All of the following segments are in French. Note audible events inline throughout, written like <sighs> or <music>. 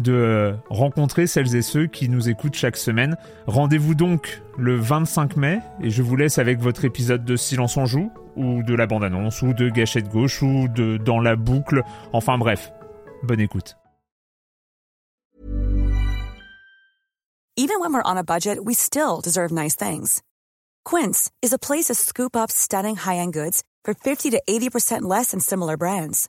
de rencontrer celles et ceux qui nous écoutent chaque semaine. Rendez-vous donc le 25 mai et je vous laisse avec votre épisode de Silence en joue ou de la bande-annonce ou de Gâchette gauche ou de Dans la boucle. Enfin bref, bonne écoute. Even when we're on a budget, we still deserve nice things. Quince is a place to scoop up stunning high-end goods for 50 to 80% less than similar brands.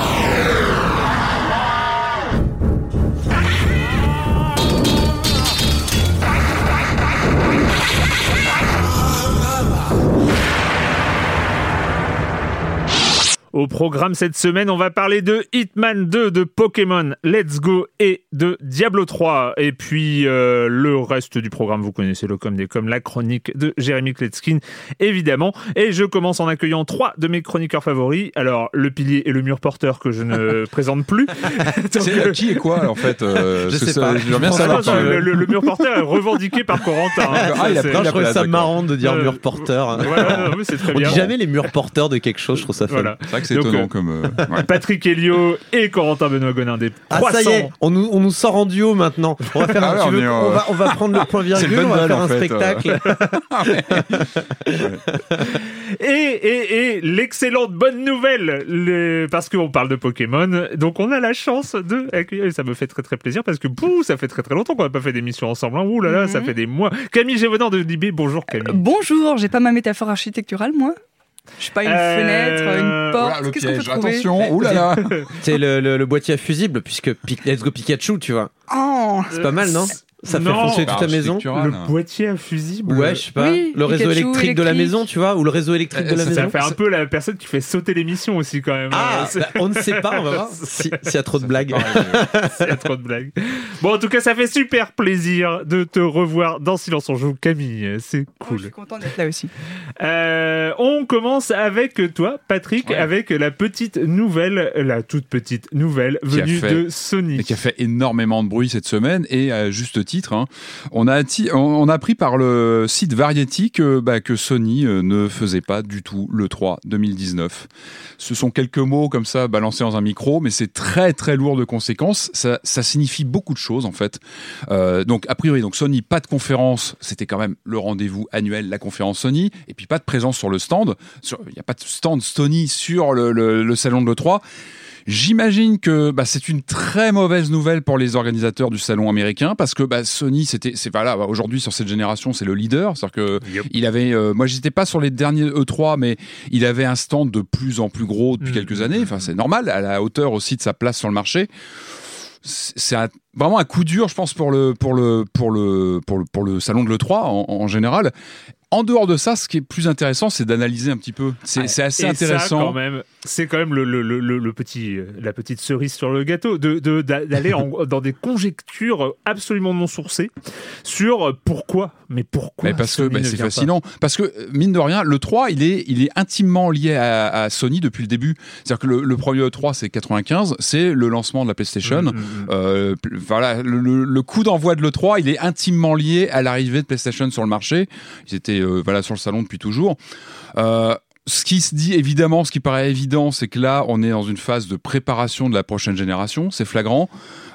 Au programme cette semaine, on va parler de Hitman 2, de Pokémon Let's Go et de Diablo 3. Et puis euh, le reste du programme, vous connaissez le comme des comme, la chronique de Jérémy Kletskin, évidemment. Et je commence en accueillant trois de mes chroniqueurs favoris. Alors, le pilier et le mur porteur que je ne <laughs> présente plus. Donc, euh, qui est quoi en fait euh, <laughs> Je sais ça- pas. Bien savoir. non, le, le- le mur porteur est revendiqué par Corentin. hein. Ah, il a C'est- pris je trouve ça marrant de dire Euh, mur porteur. Voilà, c'est très On bien. dit jamais les murs porteurs de quelque chose, je trouve ça fun. Voilà. C'est vrai que c'est Donc, étonnant euh, comme. euh, <laughs> ouais. Patrick Helio et Corentin Benoît Gonin des Ah 300. ça y est, on nous, on nous sort en duo maintenant. On va faire, Ah un- ouais, tu on veux- est, euh, on, va, on va prendre le point <laughs> C'est le virgule, on va faire un fait, spectacle. <laughs> Et, et, et l'excellente bonne nouvelle, le- parce qu'on parle de Pokémon, donc on a la chance de accueillir, ça me fait très très plaisir, parce que bouh, ça fait très très longtemps qu'on n'a pas fait d'émission ensemble. Hein. Ouh là là, ça Mhm. fait des mois. Camille Gévaudan de Libé, bonjour Camille. Bonjour, j'ai pas ma métaphore architecturale, moi. Je suis pas une Euh, fenêtre, une Voilà, porte. le Qu'est-ce qu'on peut piège. trouver Attention, là. <laughs> C'est le, le, le boîtier à fusible, puisque Let's Go Pikachu, tu vois. Oh C'est pas mal, non? Ça fait Non. fonctionner toute la maison. Le boîtier à fusible. Ouais, je sais pas. Oui, le réseau électrique de la maison, tu vois, ou le réseau électrique de la ça, maison. ça fait un peu la personne qui fait sauter l'émission aussi quand même. Ah, <laughs> Euh, bah, on ne sait pas, on va voir <laughs> si- s'il y a trop de blagues. Il <laughs> y a trop de blagues. Bon, en tout cas, ça fait super plaisir de te revoir dans Silence on joue, Camille. C'est Oh, Je cool. suis content d'être là aussi. Euh, on commence avec toi, Patrick, Ouais. avec la petite nouvelle, la toute petite nouvelle venue fait- de Sony. et qui a fait énormément de bruit cette semaine et à juste titre. Hein. On a appris par le site Variety que, bah, Sony euh, ne faisait pas du tout le 3 2019. Ce sont quelques mots comme ça balancés dans un micro, mais c'est très très lourd de conséquences. Ça, signifie beaucoup de choses en fait. Euh, donc a priori, donc Sony pas de conférence, c'était quand même le rendez-vous annuel, la conférence Sony, et puis pas de présence sur le stand. Il n'y a pas de stand Sony sur le, le- le salon de l'E3. J'imagine que bah, c'est une très mauvaise nouvelle pour les organisateurs du salon américain parce que bah, Sony, c'était, c'est voilà, bah, aujourd'hui sur cette génération, c'est le leader. C'est-à-dire que Yep. il avait, euh, moi, j'étais pas sur les derniers E3, mais il avait un stand de plus en plus gros depuis Mhm. quelques années. Enfin, c'est normal, à la hauteur aussi de sa place sur le marché. C'est vraiment un coup dur, je pense, pour le pour le pour le pour le, pour le salon de l'E3 en, en général. En dehors de ça, ce qui est plus intéressant, c'est d'analyser un petit peu. C'est assez Et intéressant. Ça, quand même, c'est quand même le, le, le, le- le petit, euh, la petite cerise sur le gâteau de- d'aller <laughs> dans des conjectures absolument non sourcées sur pourquoi, mais pourquoi. Mais parce que bah, c'est pas. fascinant. Parce que, euh, mine de rien, le 3, il est, il est intimement lié à, à Sony depuis le début. C'est-à-dire que le, premier E3, c'est 95, c'est le lancement de la PlayStation. Mm, mm, mm. Euh, voilà, le coup d'envoi de l'E3, il est intimement lié à l'arrivée de PlayStation sur le marché. Ils étaient euh, voilà, sur le salon depuis toujours. Euh, ce qui se dit évidemment, ce qui paraît évident, c'est que là, on est dans une phase de préparation de la prochaine génération. C'est flagrant.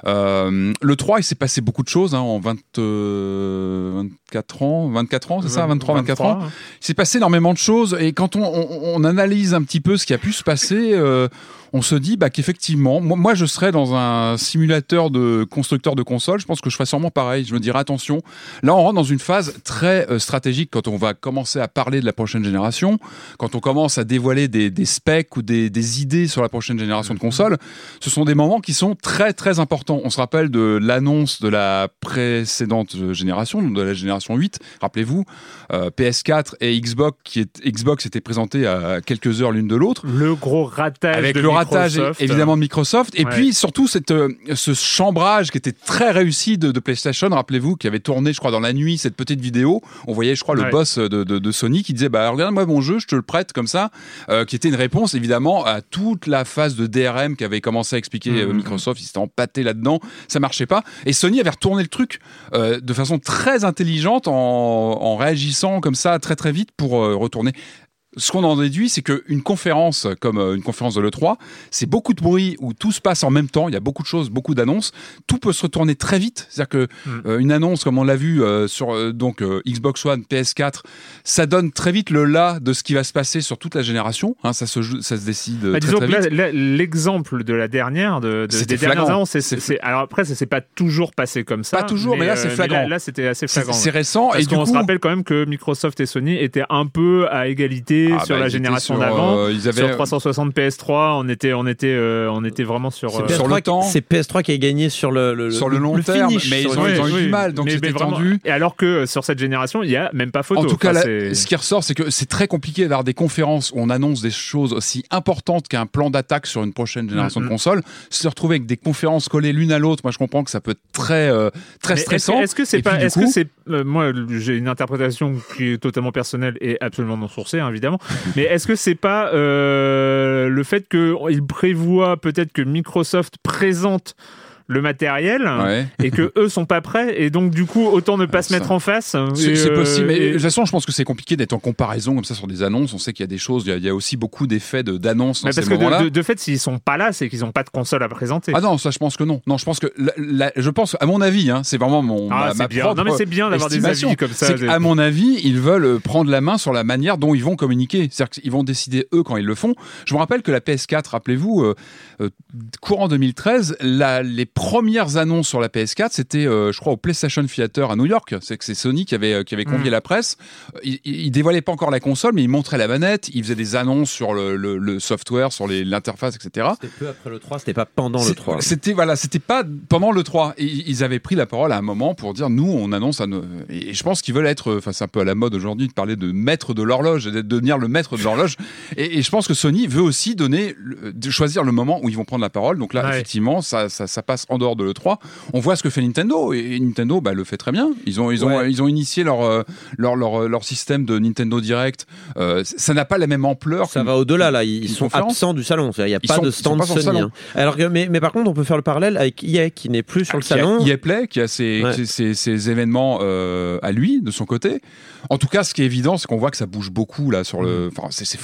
Euh, le 3, il s'est passé beaucoup de choses hein, en 20, euh, 24 ans. 24 ans, c'est ça 23, 24 ans. Il s'est passé énormément de choses. Et quand on, on, on, analyse un petit peu ce qui a pu se passer, euh, on se dit bah, qu'effectivement, moi, moi, je serais dans un simulateur de constructeur de console, je pense que je ferais sûrement pareil. Je me dirais attention, là on rentre dans une phase très stratégique quand on va commencer à parler de la prochaine génération, quand on commence à dévoiler des, des specs ou des, des, idées sur la prochaine génération de consoles. Ce sont des moments qui sont très très importants. On se rappelle de l'annonce de la précédente génération, de la génération 8. Rappelez-vous, euh, PS4 et Xbox qui est, Xbox étaient présentés à quelques heures l'une de l'autre. Le gros ratage avec de le ratage évidemment de Microsoft et Ouais. puis surtout cette, euh, ce chambrage qui était très réussi de, de PlayStation rappelez-vous qui avait tourné je crois dans la nuit cette petite vidéo on voyait je crois le Ouais. boss de, de, de Sony qui disait bah regarde moi mon jeu je te le prête comme ça euh, qui était une réponse évidemment à toute la phase de DRM qu'avait commencé à expliquer Mhm. Microsoft ils s'étaient empâtés là-dedans ça marchait pas. Et Sony avait retourné le truc euh, de façon très intelligente en, réagissant comme ça très très vite pour euh, retourner ce qu'on en déduit, c'est qu'une conférence comme euh, une conférence de l'E3, c'est beaucoup de bruit où tout se passe en même temps, il y a beaucoup de choses, beaucoup d'annonces, tout peut se retourner très vite. C'est-à-dire que Mm. euh, une annonce, comme on l'a vu euh, sur euh, donc Xbox One, PS4, ça donne très vite le là de ce qui va se passer sur toute la génération. Hein, ça, se joue- ça se décide Bah, très, disons très vite. l'exemple de la dernière, de, de- des dernières annonces, c'est- alors après, ça s'est pas toujours passé comme ça. Pas toujours, mais là, c'est flagrant. là, là, c'était assez flagrant. c'est récent Parce et du qu'on se rappelle quand même que Microsoft et Sony étaient un peu à égalité Ah, sur bah, la génération d'avant. euh, ils avaient Sur 360 PS3, on était, on était, euh, on était vraiment sur. C'est euh, sur PS3 le temps. C'est PS3 qui a gagné sur le, le, sur le long terme, finish, mais ils ont, ils ont Oui, eu du mal, donc Mais- c'était mais vraiment- tendu. Et alors que euh, sur cette génération, il y a même pas photo. En tout cas, Enfin, ce qui ressort, c'est que c'est très compliqué d'avoir des conférences où on annonce des choses aussi importantes qu'un plan d'attaque sur une prochaine génération de consoles. Se retrouver avec des conférences collées l'une à l'autre, moi je comprends que ça peut être très, euh, très Mais stressant. Est-ce que c'est pas, est-ce coup- que c'est, euh, moi, j'ai une interprétation qui est totalement personnelle et absolument non sourcée, hein, mais est-ce que c'est pas euh, le fait qu'il prévoit peut-être que Microsoft présente le matériel Ouais. et que <laughs> eux sont pas prêts et donc du coup autant ne pas Ah, se ça. mettre en face. C'est c'est euh, possible, mais et- de toute façon, je pense que c'est compliqué d'être en comparaison comme ça sur des annonces. On sait qu'il y a des choses, il y a, il y a aussi beaucoup d'effets de- d'annonces ces parce que de, de- de fait, s'ils sont pas là, c'est qu'ils ont pas de console à présenter. Ah non, ça je pense que non. Non, je pense que la- la- je pense à mon avis, hein, c'est vraiment mon Ah, ma, c'est ma bien. Non, mais c'est bien d'avoir des avis comme ça. Qu'à mon avis, ils veulent prendre la main sur la manière dont ils vont communiquer. C'est-à-dire qu'ils vont décider eux quand ils le font. Je me rappelle que la PS4, rappelez-vous, euh, euh, courant 2013, la- les premières annonces sur la PS4, c'était, euh, je crois, au PlayStation Theater à New York. C'est que c'est Sony qui avait, euh, qui avait convié Mm. la presse. Euh, Ils, ils dévoilaient pas encore la console, mais ils montraient la manette, ils faisaient des annonces sur le, le- le software, sur l'interface, etc. C'était peu après le 3, c'était pas pendant le C'est- 3. C'était voilà, c'était pas pendant le 3. Et ils avaient pris la parole à un moment pour dire nous on annonce à nos et je pense qu'ils veulent être enfin c'est un peu à la mode aujourd'hui de parler de maître de l'horloge de devenir le maître de l'horloge <laughs> et, et je pense que Sony veut aussi donner choisir le moment où ils vont prendre la parole. Donc là Ouais. effectivement ça, ça ça passe en dehors de le 3. On voit ce que fait Nintendo et Nintendo bah, le fait très bien. Ils ont ils ont Ouais. ils ont initié leur euh, leur leur, leur système de Nintendo Direct. Euh, ça n'a pas la même ampleur. Ça va au-delà là, ils sont conférence absents du salon. Il n'y a pas sont- de stand Sony. hein. Alors mais, mais par contre, on peut faire le parallèle avec EA qui n'est plus sur le a- salon. EA Play qui a ses, Ouais. ses- ses- ses événements euh, à lui de son côté. En tout cas, ce qui est évident, c'est qu'on voit que ça bouge beaucoup là sur le. Enfin, c'est-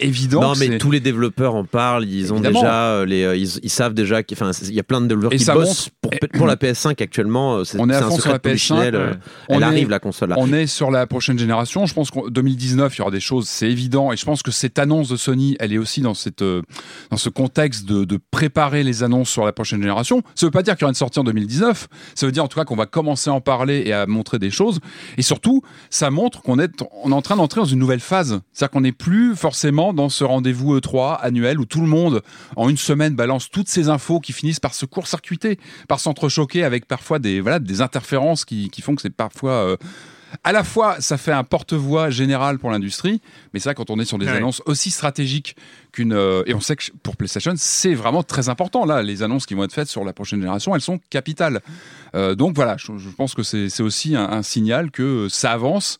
évident. non, mais tous les développeurs en parlent. Ils ont Évidemment. déjà euh, les, euh, ils, ils savent déjà. qu'il- Enfin, c'est- il y a plein de développeurs Et qui ça bossent pour, la PS5 actuellement. euh, C'est On est à fond sur la de Polichinelle, PS5, euh. On Elle est- arrive la console là. On est sur la prochaine génération. Je pense qu'en 2019, il y aura des choses, c'est évident. Et je pense que cette annonce de Sony, elle est aussi dans, cette, euh, dans ce contexte de, de préparer les annonces sur la prochaine génération. Ça veut pas dire qu'il y aura une sortie en 2019. Ça veut dire en tout cas qu'on va commencer à en parler et à montrer des choses. Et surtout, ça montre qu'on est, on est en train d'entrer dans une nouvelle phase. C'est-à-dire qu'on n'est plus forcément dans ce rendez-vous E3 annuel où tout le monde, en une semaine, balance toutes ces infos qui finissent par se court-circuiter, par s'entrechoquer avec parfois des, voilà, des interférences qui, qui font que c'est parfois. euh, à la fois, ça fait un porte-voix général pour l'industrie, mais c'est vrai quand on est sur des Ouais. annonces aussi stratégiques qu'une euh, et on sait que pour PlayStation, c'est vraiment très important là. Les annonces qui vont être faites sur la prochaine génération, elles sont capitales. Euh, donc voilà, je, je pense que c'est c'est aussi un, un signal que ça avance.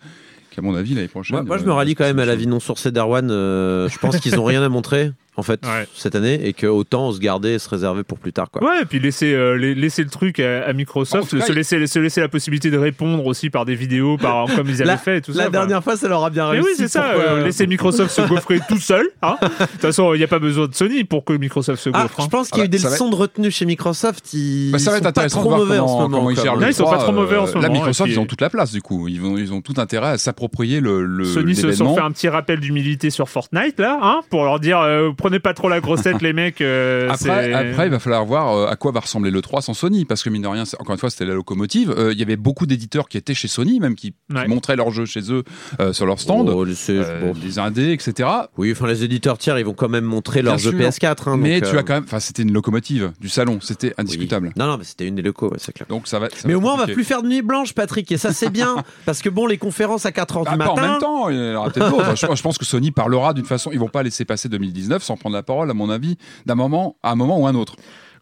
Qu'à mon avis l'année prochaine. Moi, moi, je me rallie quand même à c'est- la vie non sourcée d'Arwan. euh, je pense qu'ils ont rien à montrer. En fait Ouais. cette année et que autant se garder et se réserver pour plus tard quoi. Ouais, et puis laisser, euh, la- laisser le truc à, Microsoft, cas, se, il- laisser, se laisser la possibilité de répondre aussi par des vidéos, par, <laughs> comme ils avaient La- fait et tout La ça. quoi. dernière fois, ça leur a bien Mais réussi. oui, c'est ça. euh, laisser Microsoft se gaufrer tout seul. hein. De toute façon, il n'y a pas besoin de Sony pour que Microsoft se Ah, gaufre. je hein. pense qu'il y a eu Ah des va leçons de retenue chez Microsoft. Ils, Bah, ça va ils être sont pas trop mauvais en ce moment. ils sont pas trop mauvais en ce euh, Là, moment, Microsoft, et puis- ils ont toute la place du coup. Ils, ils ont tout intérêt à s'approprier le, le Sony se sont fait un petit rappel d'humilité sur Fortnite là, hein, pour leur dire euh, prenez pas trop la grossette les mecs. euh, Après, après, il va falloir voir euh, à quoi va ressembler le 3 sans Sony, parce que mine de rien, encore une fois, c'était la locomotive. Euh, Il y avait beaucoup d'éditeurs qui étaient chez Sony, même qui, montraient leurs jeux chez eux euh, sur leur stand, Oh, euh, bon. des indés, etc. Oui, enfin les éditeurs tiers, ils vont quand même montrer leurs jeux sûr. PS4. hein, Mais donc, tu euh, as quand même, enfin, c'était une locomotive du salon, c'était oui. indiscutable. Non, non, mais c'était une des locaux, ouais, c'est clair. Donc ça va. ça Mais va au moins, on va plus faire de nuit blanche, Patrick, et ça, c'est bien. <laughs> parce que bon, les conférences à 4h Bah, du matin. en même temps, il y en aura peut-être d'autres. je, je pense que Sony parlera d'une façon. Ils vont pas laisser passer 2019 sans prendre la parole, à mon avis, d'un moment à un moment ou un autre.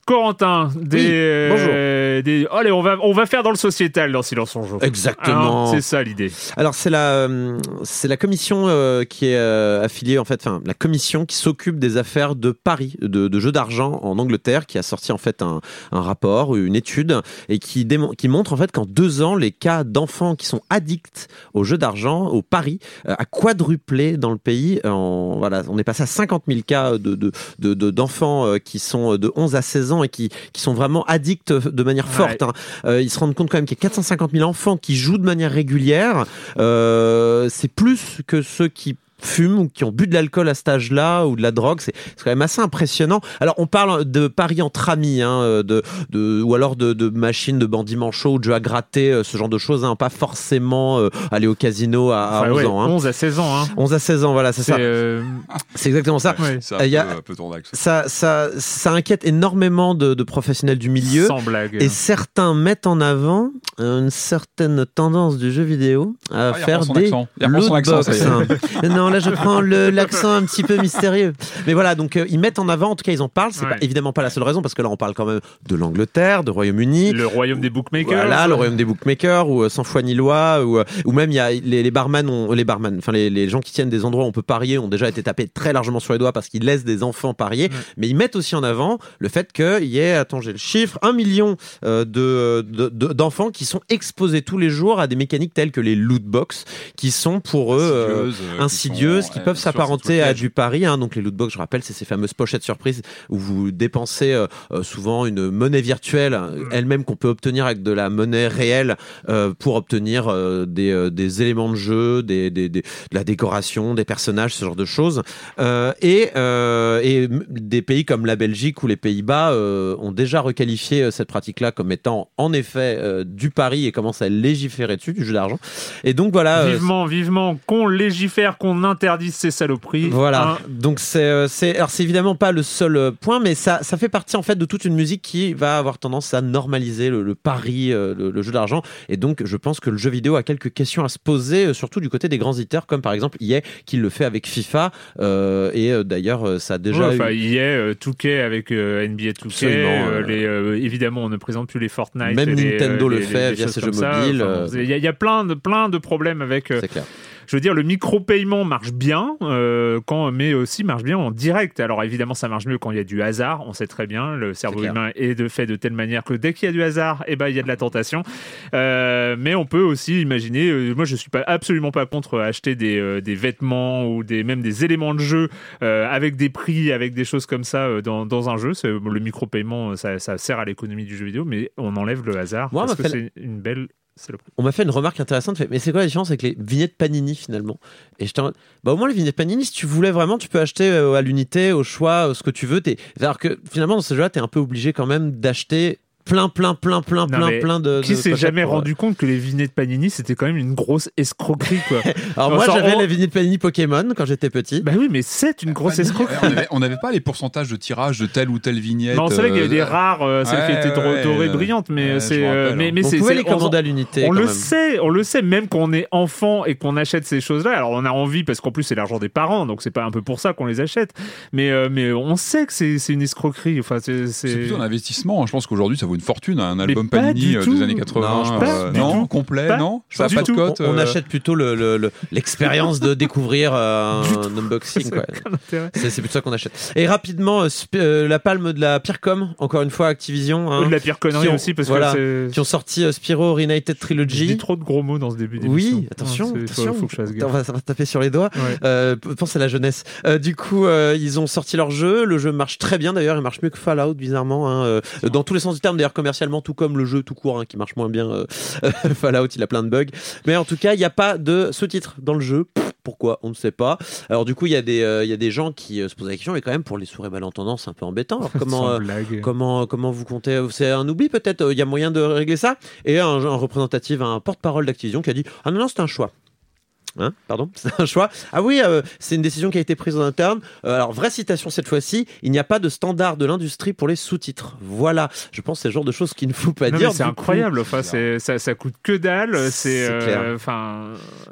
Corentin, des, Oui, bonjour. euh, des- allez, on va, on va faire dans le sociétal dans Silence on joue. Exactement. Hein, c'est ça l'idée. Alors c'est la c'est la commission euh, qui est euh, affiliée en fait, enfin la commission qui s'occupe des affaires de paris, de, de jeux d'argent en Angleterre, qui a sorti en fait un, un rapport, une étude et qui démon- qui montre en fait qu'en deux ans les cas d'enfants qui sont addicts aux jeux d'argent, aux paris, euh, a quadruplé dans le pays. En, voilà, on est passé à 50 000 cas de de- de- de- d'enfants qui sont de 11 à 16 ans et qui qui sont vraiment addicts de manière Ouais. forte. hein. Euh, ils se rendent compte quand même qu'il y a 450 000 enfants qui jouent de manière régulière. Euh, c'est plus que ceux qui fument ou qui ont bu de l'alcool à cet âge-là ou de la drogue, c'est quand même assez impressionnant. Alors on parle de paris entre amis, hein, de, de, ou alors de, de machines de bandits manchots, de jeux à gratter, euh, ce genre de choses, hein, pas forcément euh, aller au casino à, à Enfin, 11 ouais, ans. Hein. 11 à 16 ans. Hein. 11 à 16 ans, voilà, c'est ça. euh, C'est exactement ça. ouais, C'est un, Il y a- peu, un peu tournax. Ça, ça, ça inquiète énormément de, de professionnels du milieu. sans blague. Et certains mettent en avant une certaine tendance du jeu vidéo à Ah, faire des accent. Il reprend son accent, ça y est. lootbox. <laughs> non, là je prends l'accent un petit peu mystérieux. Mais voilà, donc euh, ils mettent en avant, en tout cas ils en parlent. C'est Ouais. évidemment pas la seule raison parce que là on parle quand même de l'Angleterre, de Royaume-Uni. le royaume des bookmakers. Voilà, le royaume des bookmakers, ou euh, sans foi ni loi, ou, euh, ou même il y a les, les barman, ont, les barman, enfin les, les gens qui tiennent des endroits où on peut parier ont déjà été tapés très largement sur les doigts parce qu'ils laissent des enfants parier. Mais ils mettent aussi en avant le fait qu'il y ait, attends j'ai le chiffre, un million euh, de, de- de- d'enfants qui sont exposés tous les jours à des mécaniques telles que les loot box, qui sont pour eux Insidieuses, euh, insidieuses qui peuvent s'apparenter à du pari. Hein. Donc les loot box, je rappelle, c'est ces fameuses pochettes surprises où vous dépensez euh, euh, souvent une monnaie virtuelle, euh, elle-même qu'on peut obtenir avec de la monnaie réelle euh, pour obtenir euh, des, des éléments de jeu, des, des, des- de la décoration, des personnages, ce genre de choses. Et, et des pays comme la Belgique ou les Pays-Bas ont déjà requalifié cette pratique-là comme étant en effet du pari et commencent à légiférer dessus, du jeu d'argent. Et donc voilà. Vivement, vivement, qu'on légifère, qu'on interdise ces saloperies. voilà. Hein. Donc c'est euh, c'est alors c'est évidemment pas le seul euh, point, mais ça ça fait partie en fait de toute une musique qui va avoir tendance à normaliser le, le pari, euh, le, le jeu d'argent. Et donc je pense que le jeu vidéo a quelques questions à se poser, surtout du côté des grands éditeurs comme par exemple EA qui le fait avec FIFA. euh, et d'ailleurs ça a déjà Ouais, eu- enfin, il y a euh, 2K avec euh, NBA 2K. Absolument, euh, euh, les, euh, évidemment, on ne présente plus les Fortnite. Même et Nintendo le les- fait via ses jeux mobiles. Il y, a- il y a plein de, plein de problèmes avec. c'est clair. Je veux dire, le micro-paiement marche bien, euh, quand, mais aussi marche bien en direct. Alors évidemment, ça marche mieux quand il y a du hasard. On sait très bien, le cerveau humain est de fait de telle manière que dès qu'il y a du hasard, eh ben, il y a de la tentation. Euh, mais on peut aussi imaginer, euh, moi je suis pas, absolument pas contre acheter des, des vêtements ou des, même des éléments de jeu avec des prix, avec des choses comme ça dans, dans un jeu. Le micro-paiement, ça, ça sert à l'économie du jeu vidéo, mais on enlève le hasard Moi, on parce que c'est une belle... On m'a fait une remarque intéressante, mais c'est quoi la différence avec les vignettes Panini finalement? Et mode, bah au moins les vignettes Panini, si tu voulais vraiment, tu peux acheter euh, à l'unité, au choix, euh, ce que tu veux. T'es... Alors que finalement dans ce jeu-là, t'es un peu obligé quand même d'acheter plein, plein, plein, plein, Non, plein, plein de. Qui s'est jamais pour, euh, rendu compte que les vignettes Panini c'était quand même une grosse escroquerie quoi <laughs> Alors Non, moi j'avais on- la vignette Panini Pokémon quand j'étais petit. Bah oui mais c'est une grosse escroquerie. on avait- on n'avait pas les pourcentages de tirage de telle ou telle vignette. Non, c'est vrai qu'il y avait des euh, rares, euh, celles qui ouais, étaient ouais, dorées ouais. brillantes, mais c'est, euh, rappelle, mais, hein. mais on c'est, pouvait c'est- les commander à l'unité. on le sait, on le sait, même quand on est enfant et qu'on achète ces choses-là. Alors on a envie parce qu'en plus c'est l'argent des parents, donc c'est pas un peu pour ça qu'on les achète. Mais mais on sait que c'est, c'est une escroquerie. Enfin c'est, C'est c'est... plutôt un investissement. Je pense qu'aujourd'hui, ça vaut vaut une fortune, un Mais album pas Panini euh, des années 80. Non, je pense euh, du non, complet, Pas- non pas Ça a pas de cote. On, on euh, achète plutôt le- le- le- l'expérience de découvrir euh, <laughs> un unboxing. C'est plutôt ça qu'on achète. Et rapidement, euh, euh, la palme de la pire com, encore une fois, Activision. hein, de la pire connerie ont- aussi, parce voilà, que qui ont sorti euh, Spyro Reunited Trilogy. dis trop de gros mots dans ce début d'émission. Oui, attention, attention. Faut, faut que je fasse Attends, gaffe. on va, ça va taper sur les doigts. Euh, pense à la jeunesse. Du coup, ils ont sorti leur jeu. Le jeu marche très bien d'ailleurs. Il marche mieux que Fallout, bizarrement. hein, dans tous les sens du terme, d'ailleurs, commercialement, tout comme le jeu tout court, hein, qui marche moins bien. euh, <laughs> Fallout, il a plein de bugs. Mais en tout cas, il n'y a pas de sous-titres dans le jeu. Pff, Pourquoi? On ne sait pas. Alors, du coup, il y, a des, euh, y a des gens qui euh, se posent la question, mais quand même, pour les sourds et malentendants, c'est un peu embêtant. Alors, <laughs> comment. Euh. Comment, comment vous comptez C'est un oubli peut-être? Il y a moyen de régler ça? Et un, un représentatif, un porte-parole d'Activision qui a dit Ah non, non, c'est un choix. Hein Pardon <laughs> C'est un choix Ah oui, euh, c'est une décision qui a été prise en interne. Euh, alors, vraie citation cette fois-ci il n'y a pas de standard de l'industrie pour les sous-titres. Voilà. Je pense que c'est le genre de choses qu'il ne faut pas Non, dire. c'est incroyable. Enfin, c'est ça, ça coûte que dalle. C'est C'est euh, clair. enfin.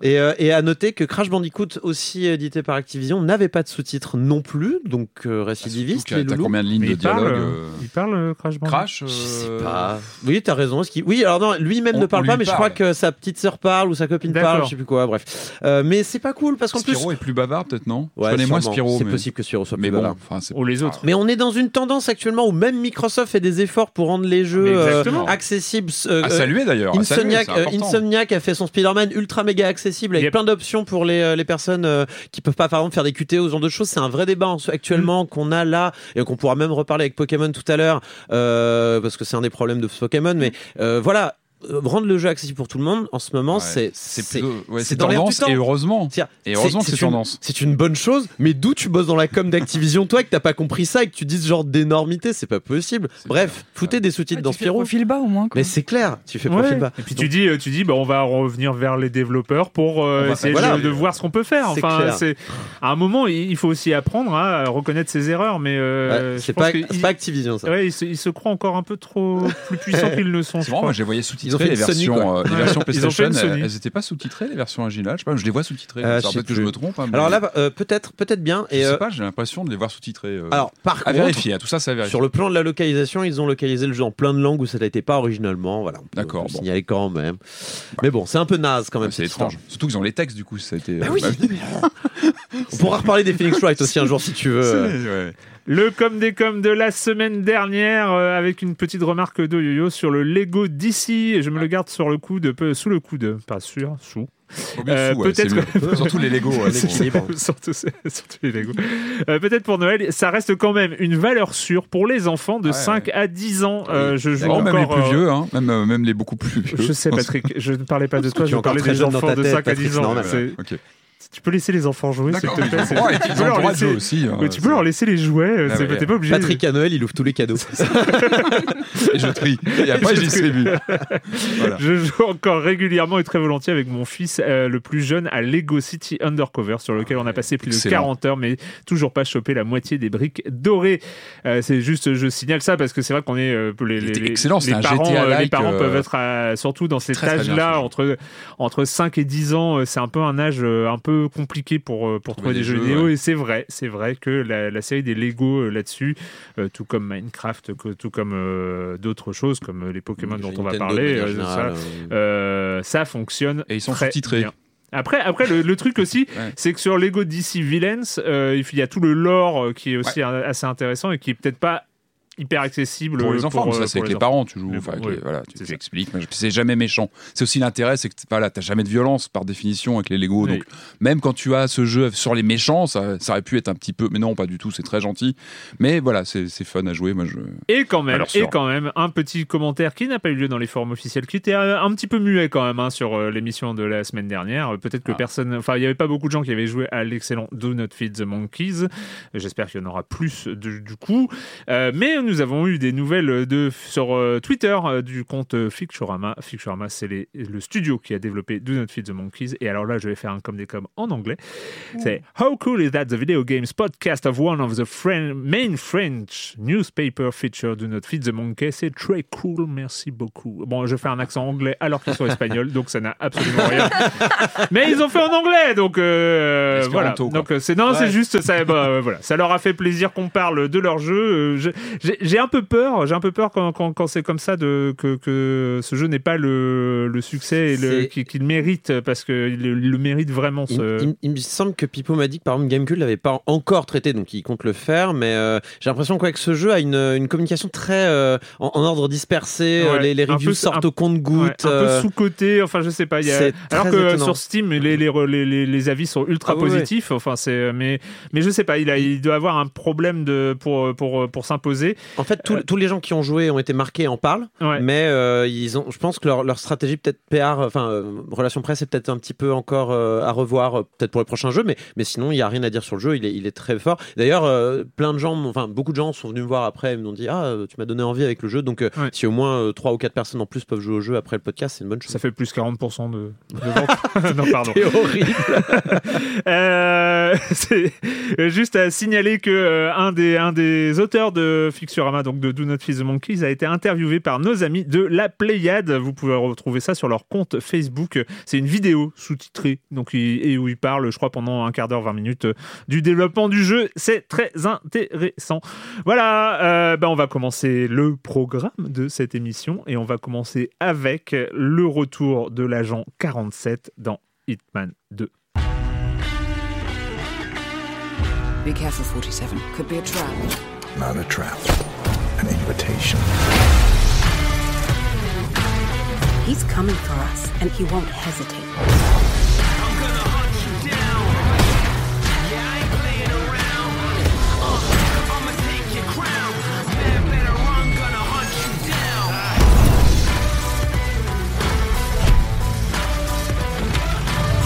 Et, euh, et à noter que Crash Bandicoot, aussi édité par Activision, n'avait pas de sous-titres non plus. Donc, euh, récidiviste, que T'as combien de lignes Mais de il dialogue il parle Crash Bandicoot. Crash Je sais pas. Oui, t'as raison. Est-ce qu'il- Oui, alors non, lui-même On- ne parle pas, mais je crois que sa petite sœur parle ou sa copine D'accord. parle, je sais plus quoi. Bref, Euh, mais c'est pas cool parce qu'en plus, Spyro est plus bavard, peut-être, non? Ouais, Je connais moins. Spyro. C'est mais- possible que Spyro soit Mais plus bon, bavard. enfin, c'est Ou les autres. Mais on est dans une tendance actuellement où même Microsoft fait des efforts pour rendre les jeux Mais euh, accessibles. euh, À euh, saluer d'ailleurs. saluer, Insomniac, euh, a fait son Spider-Man ultra méga accessible avec Yep. plein d'options pour les, les personnes euh, qui peuvent pas par exemple faire des QTE ou ce genre de choses. C'est un vrai débat en- Mm. actuellement qu'on a là et qu'on pourra même reparler avec Pokémon tout à l'heure euh, parce que c'est un des problèmes de Pokémon. Mais euh, voilà, rendre le jeu accessible pour tout le monde en ce moment, Ouais, c'est C'est c'est plutôt- ouais, c'est c'est dans l'air du tendance et heureusement. Tiens, Et heureusement que c'est une- tendance. C'est une bonne chose, mais d'où tu bosses dans la com d'Activision, toi, et que t'as pas compris ça et que tu dises ce genre d'énormité, c'est pas possible. C'est Bref, clair. foutez des sous-titres Ouais, dans tu fais Spyro. profil bas au moins. quoi. Mais c'est clair, tu fais Ouais. profil bas. Et puis tu dis, euh, tu dis, bah, on va revenir vers les développeurs pour euh, essayer faire- de, voilà. de voir ce qu'on peut faire. Enfin, c'est à un moment, il faut aussi apprendre à reconnaître ses erreurs, mais euh, c'est pas, Activision ça. ouais, ils, se, croient encore un peu trop plus puissants <laughs> qu'ils ne sont. moi j'ai voyé Ils ont fait les versions, euh, les versions PlayStation. Elles, elles étaient pas sous-titrées les versions Agila. Je sais pas, je les vois sous-titrées. Euh, je sais Peut-être que je me trompe. hein, mais Alors là, euh, peut-être, peut-être bien. je Et sais euh, pas, j'ai l'impression de les voir sous-titrés. euh, alors, par à contre, vérifier. Tout ça, c'est à vérifier. sur le plan de la localisation, ils ont localisé le jeu en plein de langues où ça n'était pas originalement. Voilà, D'accord, bon. signaler quand même. Mais bon, c'est un peu naze quand même. C'est étrange. Surtout qu'ils ont les textes du coup. Ça a été. Bah euh, oui. <laughs> On pourra reparler des Phoenix Wright aussi un jour si tu veux. <laughs> Le com des com de la semaine dernière, euh, avec une petite remarque de Yo-Yo sur le Lego d'ici. Je me le garde sur le coude, peu, sous le coude, pas sûr, sous. Euh, ouais, peut-être. Surtout les Lego. ouais, <laughs> surtout, surtout les Lego. Euh, Peut-être pour Noël, ça reste quand même une valeur sûre pour les enfants de Ouais, 5 à 10 ans. Euh, je joue Oh, encore. même les plus euh, vieux, hein. même, euh, même les beaucoup plus vieux. Je sais, Patrick, je ne parlais pas de toi, je parlais des enfants de tête, 5 à Patrick, 10 ans. Tu peux laisser les enfants jouer, s'il te plaît. ils ont c'est- droit- tu peux leur laisser- jouer aussi. hein. Ouais, tu peux leur laisser les jouets, euh, Ah c'est- ouais. t'es pas obligé. Patrick à Noël, il ouvre tous les cadeaux. <laughs> Et je trie. Et après, j'y sais vu. Voilà. Je joue encore régulièrement et très volontiers avec mon fils euh, le plus jeune à Lego City Undercover, sur lequel on a passé plus de Excellent. 40 heures, mais toujours pas chopé la moitié des briques dorées. Euh, c'est juste, je signale ça parce que c'est vrai qu'on est euh, les, excellent, les c'est un parents, GTA euh, les like, parents euh, peuvent être à- surtout dans cet âge-là entre entre 5 et 10 ans, c'est un peu un âge un peu compliqué pour euh, pour trouver des, jeux vidéo ouais. et c'est vrai, c'est vrai que la, la série des Lego euh, là-dessus, euh, tout comme Minecraft, que- tout comme euh, d'autres choses comme les Pokémon dont on va parler, euh, générale, ça, euh, euh, ça fonctionne. Et ils sont très sous-titrés. bien. Après, après le, le truc aussi, Ouais. c'est que sur Lego DC Villains, euh, il y a tout le lore qui est aussi assez intéressant et qui est peut-être pas hyper accessible Pour les enfants, euh, ça c'est pour avec les parents, tu joues, enfin, les- voilà, tu c'est tu ça. expliques, mais c'est jamais méchant. C'est aussi l'intérêt, c'est que voilà, t'as jamais de violence par définition avec les Lego, Oui. donc même quand tu as ce jeu sur les méchants, ça, ça aurait pu être un petit peu, mais non, pas du tout, c'est très gentil. Mais voilà, c'est fun à jouer, moi je. Et quand même, et quand même, un petit commentaire qui n'a pas eu lieu dans les forums officiels, qui était euh, un petit peu muet quand même hein, sur euh, l'émission de la semaine dernière. Peut-être que Ah. personne, enfin, il n'y avait pas beaucoup de gens qui avaient joué à l'excellent Do Not Feed the Monkeys. J'espère qu'il y en aura plus du, du coup. Euh, mais nous avons eu des nouvelles de sur euh, Twitter euh, du compte euh, Ficturama. Ficturama, c'est le studio qui a développé Do Not Feed the Monkeys. Et alors là, je vais faire un comme des comme en anglais. C'est How cool is that the video games podcast of one of the main French newspaper feature Do Not Feed the Monkey C'est très cool, merci beaucoup. Bon, je fais un accent anglais alors qu'ils sont espagnols, donc ça n'a absolument rien. <laughs> Mais ils ont fait en anglais, donc euh, voilà. Quoi. Donc euh, c'est non, c'est juste ça. bah, euh, voilà, ça leur a fait plaisir qu'on parle de leur jeu. Euh, je- j'ai- un peu peur, j'ai un peu peur quand, quand, quand c'est comme ça de que, que ce jeu n'est pas le, le succès qu'il qu'il mérite parce que il, le- mérite vraiment. Il, Ce... il- il me semble que Pipo m'a dit que par exemple Gamecube l'avait pas encore traité, donc il compte le faire. Mais euh, j'ai l'impression quoi que ce jeu a une, une communication très euh, en, en ordre dispersé. euh, Ouais, les, les reviews peu- sortent un- au compte-gouttes. Ouais, un peu euh, sous côté, enfin je sais pas. Y a... Alors que étonnant. sur Steam, les, les, les, les, avis sont ultra Ah ouais, positifs. Enfin c'est, mais mais je sais pas. Il a, il doit avoir un problème de pour pour pour s'imposer. En fait, tous- Euh, tous les gens qui ont joué ont été marqués et en parlent. Ouais. Mais euh, ils ont, je pense que leur, leur stratégie peut-être PR, enfin euh, relation presse, est peut-être un petit peu encore euh, à revoir, euh, peut-être pour les prochains jeux. Mais, mais sinon, il y a rien à dire sur le jeu. Il est, il est très fort. D'ailleurs, euh, plein de gens, enfin beaucoup de gens sont venus me voir après, et m'ont dit ah tu m'as donné envie avec le jeu. Donc euh, Ouais. si au moins 3 ou 4 personnes en plus peuvent jouer au jeu après le podcast, c'est une bonne chose. Ça fait plus 40% de, de vente. <laughs> <laughs> non pardon. C'est horrible. <laughs> Euh, c'est juste à signaler que euh, un des un des auteurs de Fixurama, donc de Do Not Feed the Monkeys, a été interviewé par nos amis de la Pléiade. Vous pouvez retrouver ça sur leur compte Facebook. C'est une vidéo sous-titrée, donc et où il parle, je crois, pendant un quart d'heure, 20 minutes euh, du développement du jeu. C'est très intéressant. Voilà, euh, ben on va commencer le programme de cette émission et on va commencer avec le retour de l'agent 47 dans Hitman 2. Be careful, 47. Could be a trap. Not a trap, an invitation. He's coming for us, and he won't hesitate.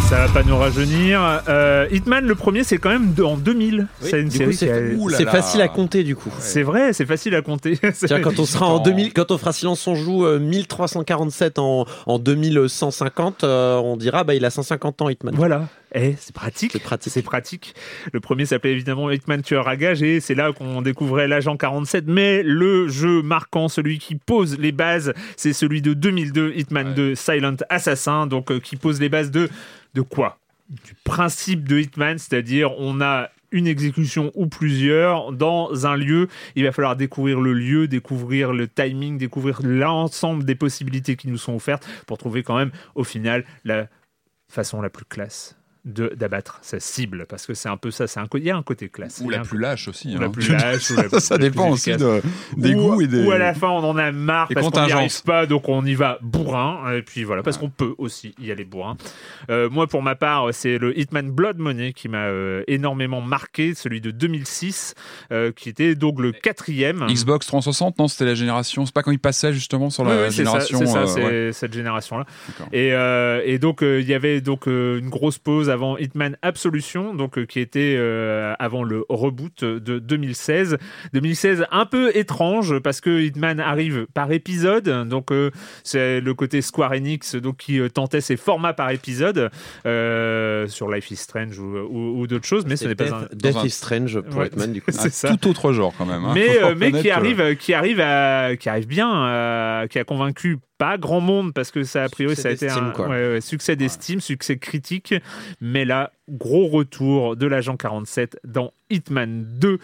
Ça va pas nous rajeunir. Euh, Hitman, le premier, c'est quand même de- en 2000. Oui, c'est une série a- c'est facile à compter du coup. C'est vrai, c'est facile à compter. <laughs> Tiens, quand on sera en Attends. 2000, quand on fera Silence on joue euh, 1347 en, en 2150, euh, on dira bah il a 150 ans Hitman. Voilà. Eh, c'est pratique. C'est pratique. Le premier s'appelait évidemment Hitman tueur à gage et c'est là qu'on découvrait l'agent 47. Mais le jeu marquant, celui qui pose les bases, c'est celui de 2002, Hitman Ouais. 2 Silent Assassin, donc euh, qui pose les bases de de quoi Du principe de Hitman, c'est-à-dire on a une exécution ou plusieurs dans un lieu. Il va falloir découvrir le lieu, découvrir le timing, découvrir l'ensemble des possibilités qui nous sont offertes pour trouver quand même au final la façon la plus classe d'abattre sa cible parce que c'est un peu ça c'est un il y a un côté classe Ou la plus lâche aussi. ou la hein. plus lâche, ou la- <laughs> ça, ça la plus dépend aussi de, des ou, goûts et des. ou à la fin on en a marre parce qu'on n'y arrive pas donc on y va bourrin et puis voilà parce qu'on peut aussi y aller bourrin Euh, moi pour ma part c'est le Hitman Blood Money qui m'a euh, énormément marqué celui de 2006 euh, qui était donc le quatrième Xbox 360, non, c'était la génération. C'est pas quand il passait justement sur la oui, c'est ça, génération. c'est ça, euh, ouais. cette génération-là. D'accord. Et, euh, et donc euh, il y avait donc euh, une grosse pause avant Hitman Absolution, donc euh, qui était euh, avant le reboot de 2016. 2016 un peu étrange parce que Hitman arrive par épisode, donc euh, c'est le côté Square Enix donc qui euh, tentait ses formats par épisode euh, sur Life is Strange ou, ou- ou d'autres choses, mais ce n'est pas Death, un Death is Strange pour Ouais. Hitman du <laughs> coup. c'est ça. Tout autre genre quand même. hein. mais, euh, qui arrive, qui arrive à, qui arrive bien, qui a convaincu pas grand monde parce que ça a priori ça a été un quoi. ouais, ouais, succès d'estime, succès critique, mais là gros retour de l'agent 47 dans Hitman 2.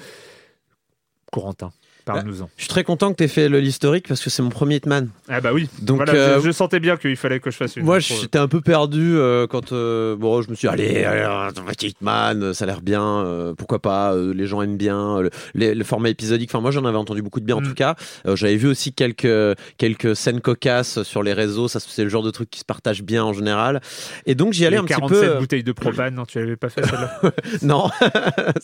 Corentin, parle-nous-en. Je suis très content que tu aies fait l'historique parce que c'est mon premier Hitman. Ah bah oui. Donc, voilà, euh, je, je sentais bien qu'il fallait que je fasse une. Moi, j'étais un peu perdu euh, quand euh, bon, je me suis dit, allez, allez, on va Hitman, ça a l'air bien, pourquoi pas, les gens aiment bien, le, les- le format épisodique. Enfin, moi, j'en avais entendu beaucoup de bien en Mm. tout cas. J'avais vu aussi quelques quelques scènes cocasses sur les réseaux. Ça, c'est le genre de truc qui se partage bien en général. Et donc, j'y allais Les un petit 47 peu. euh, bouteilles de propane, non, tu l'avais pas fait celle-là <laughs> Non,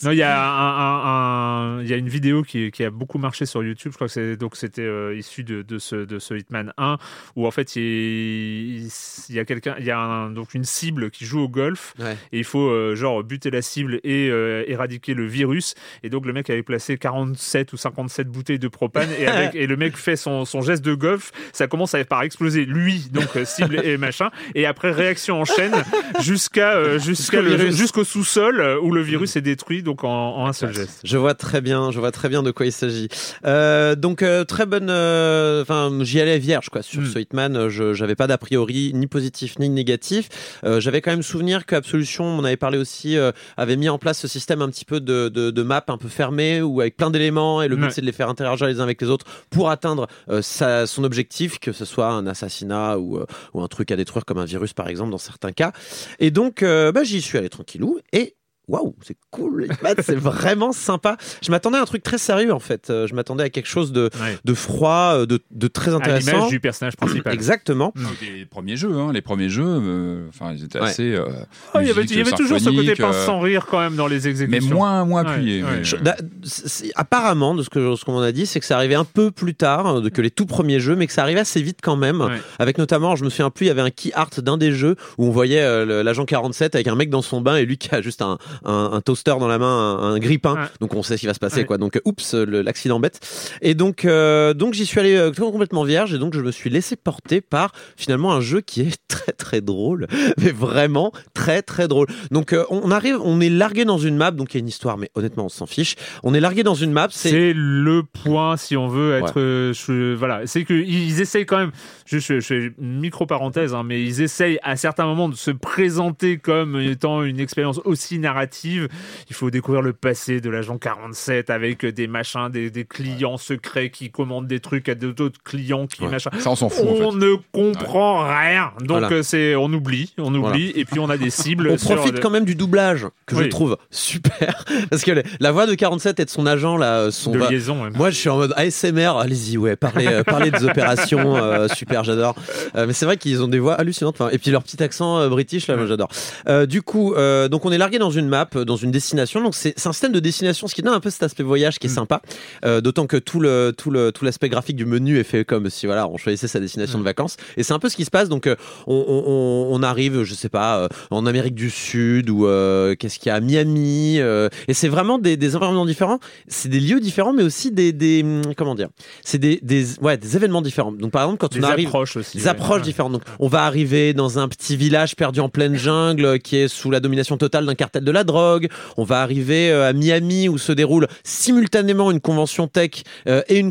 Non, il y a un, un- y a une vidéo qui, qui a beaucoup marché sur YouTube. Je crois que c'est donc c'était euh, issu de, de ce de ce Hitman 1 où en fait il, il- il y a quelqu'un, il y a un- donc une cible qui joue au golf Ouais. et il faut euh, genre buter la cible et euh, éradiquer le virus. Et donc le mec avait placé 47 ou 57 bouteilles de propane et, avec, <laughs> et le mec fait son, son geste de golf. Ça commence à par exploser lui donc cible et machin et après réaction en chaîne jusqu'à jusqu'à Jusqu'au sous-sol où le virus est détruit donc en, en un seul geste. Je vois très bien, je vois très bien de quoi il s'agit. Euh, donc euh, très bonne, euh, enfin j'y allais vierge quoi sur Mm. ce Hitman. euh, Je j'avais pas d'a priori ni positif ni négatif. Euh, J'avais quand même souvenir que Absolution, on avait parlé aussi, euh, avait mis en place ce système un petit peu de, de, de map un peu fermé ou avec plein d'éléments et le but Ouais. c'est de les faire interagir les uns avec les autres pour atteindre euh, sa- son objectif, que ce soit un assassinat ou, euh, ou un truc à détruire comme un virus par exemple dans certains cas. Et donc bah, j'y suis allé tranquillou et waouh, c'est cool, c'est vraiment sympa. Je m'attendais à un truc très sérieux en fait. Euh, Je m'attendais à quelque chose de, Ouais. de froid, euh, de, de très À intéressant. l'image du personnage principal. Exactement. Les premiers jeux, hein, les premiers jeux, euh, enfin, ils étaient Ouais. assez. euh, Ah, il y avait, musique il y avait toujours ce côté pince sans rire quand même dans les mais exécutions. moins, moins Ouais, appuyé. ouais. mais, Je- da- c'est- apparemment, de ce que ce qu'on a dit, c'est que ça arrivait un peu plus tard euh, que les tout premiers jeux, mais que ça arrivait assez vite quand même. Ouais. Avec notamment, je me souviens plus, il y avait un key art d'un des jeux où on voyait euh, l'agent 47 avec un mec dans son bain et lui qui a juste un, un, un toaster dans la main, un, un grille-pain. Ouais. Donc on sait ce qui va se passer, Ouais. quoi. Donc euh, oups, le- l'accident bête. Et donc, euh, donc j'y suis allé euh, complètement vierge et donc je me suis laissé porter par finalement un jeu qui est <laughs> très très drôle, mais vraiment très très drôle. Donc euh, on arrive, on est largué dans une map, donc il y a une histoire, mais honnêtement on s'en fiche. On est largué dans une map, c'est le point, si on veut être. euh, je- voilà, c'est qu'ils essayent quand même. Je, je, je fais une micro parenthèse, hein, mais ils essayent à certains moments de se présenter comme étant une expérience aussi narrative. Il faut découvrir le passé de l'agent 47 avec des machins, des, des clients secrets qui commandent des trucs à d'autres clients qui Ouais. machin. Ça, on s'en fout. en On fait. ne comprend rien. Donc Voilà. euh, c'est, on oublie, on oublie, et puis on a des <laughs> cibles. on profite le- quand même du doublage que je trouve super <laughs> parce que la voix de 47 et de son agent là sont de va- liaison. ouais. Moi, je suis en mode ASMR. Allez-y, ouais, parlez, euh, parlez des <laughs> opérations. euh, super, j'adore. Euh, mais c'est vrai qu'ils ont des voix hallucinantes. Enfin, et puis leur petit accent euh, british, là, moi, j'adore. Euh, du coup, euh, donc on est largué dans une map, euh, dans une destination. Donc c'est un système de destination, ce qui donne un peu cet aspect voyage qui est Mm. sympa. Euh, D'autant que tout le tout le tout l'aspect graphique du menu est fait comme si voilà, on choisissait sa destination Mm. de vacances. Et c'est un peu ce qui se passe. Donc euh, on, on, on- on arrive, je sais pas, en Amérique du Sud ou euh, qu'est-ce qu'il y a à Miami. euh, et c'est vraiment des, des environnements différents. C'est des lieux différents, mais aussi des, des hum, comment dire, c'est des, des ouais des événements différents. Donc par exemple quand des on arrive approches aussi. des ouais. approches Ouais. différentes. Donc, on va arriver dans un petit village perdu en pleine jungle qui est sous la domination totale d'un cartel de la drogue. On va arriver euh, à Miami où se déroule simultanément une convention tech euh, et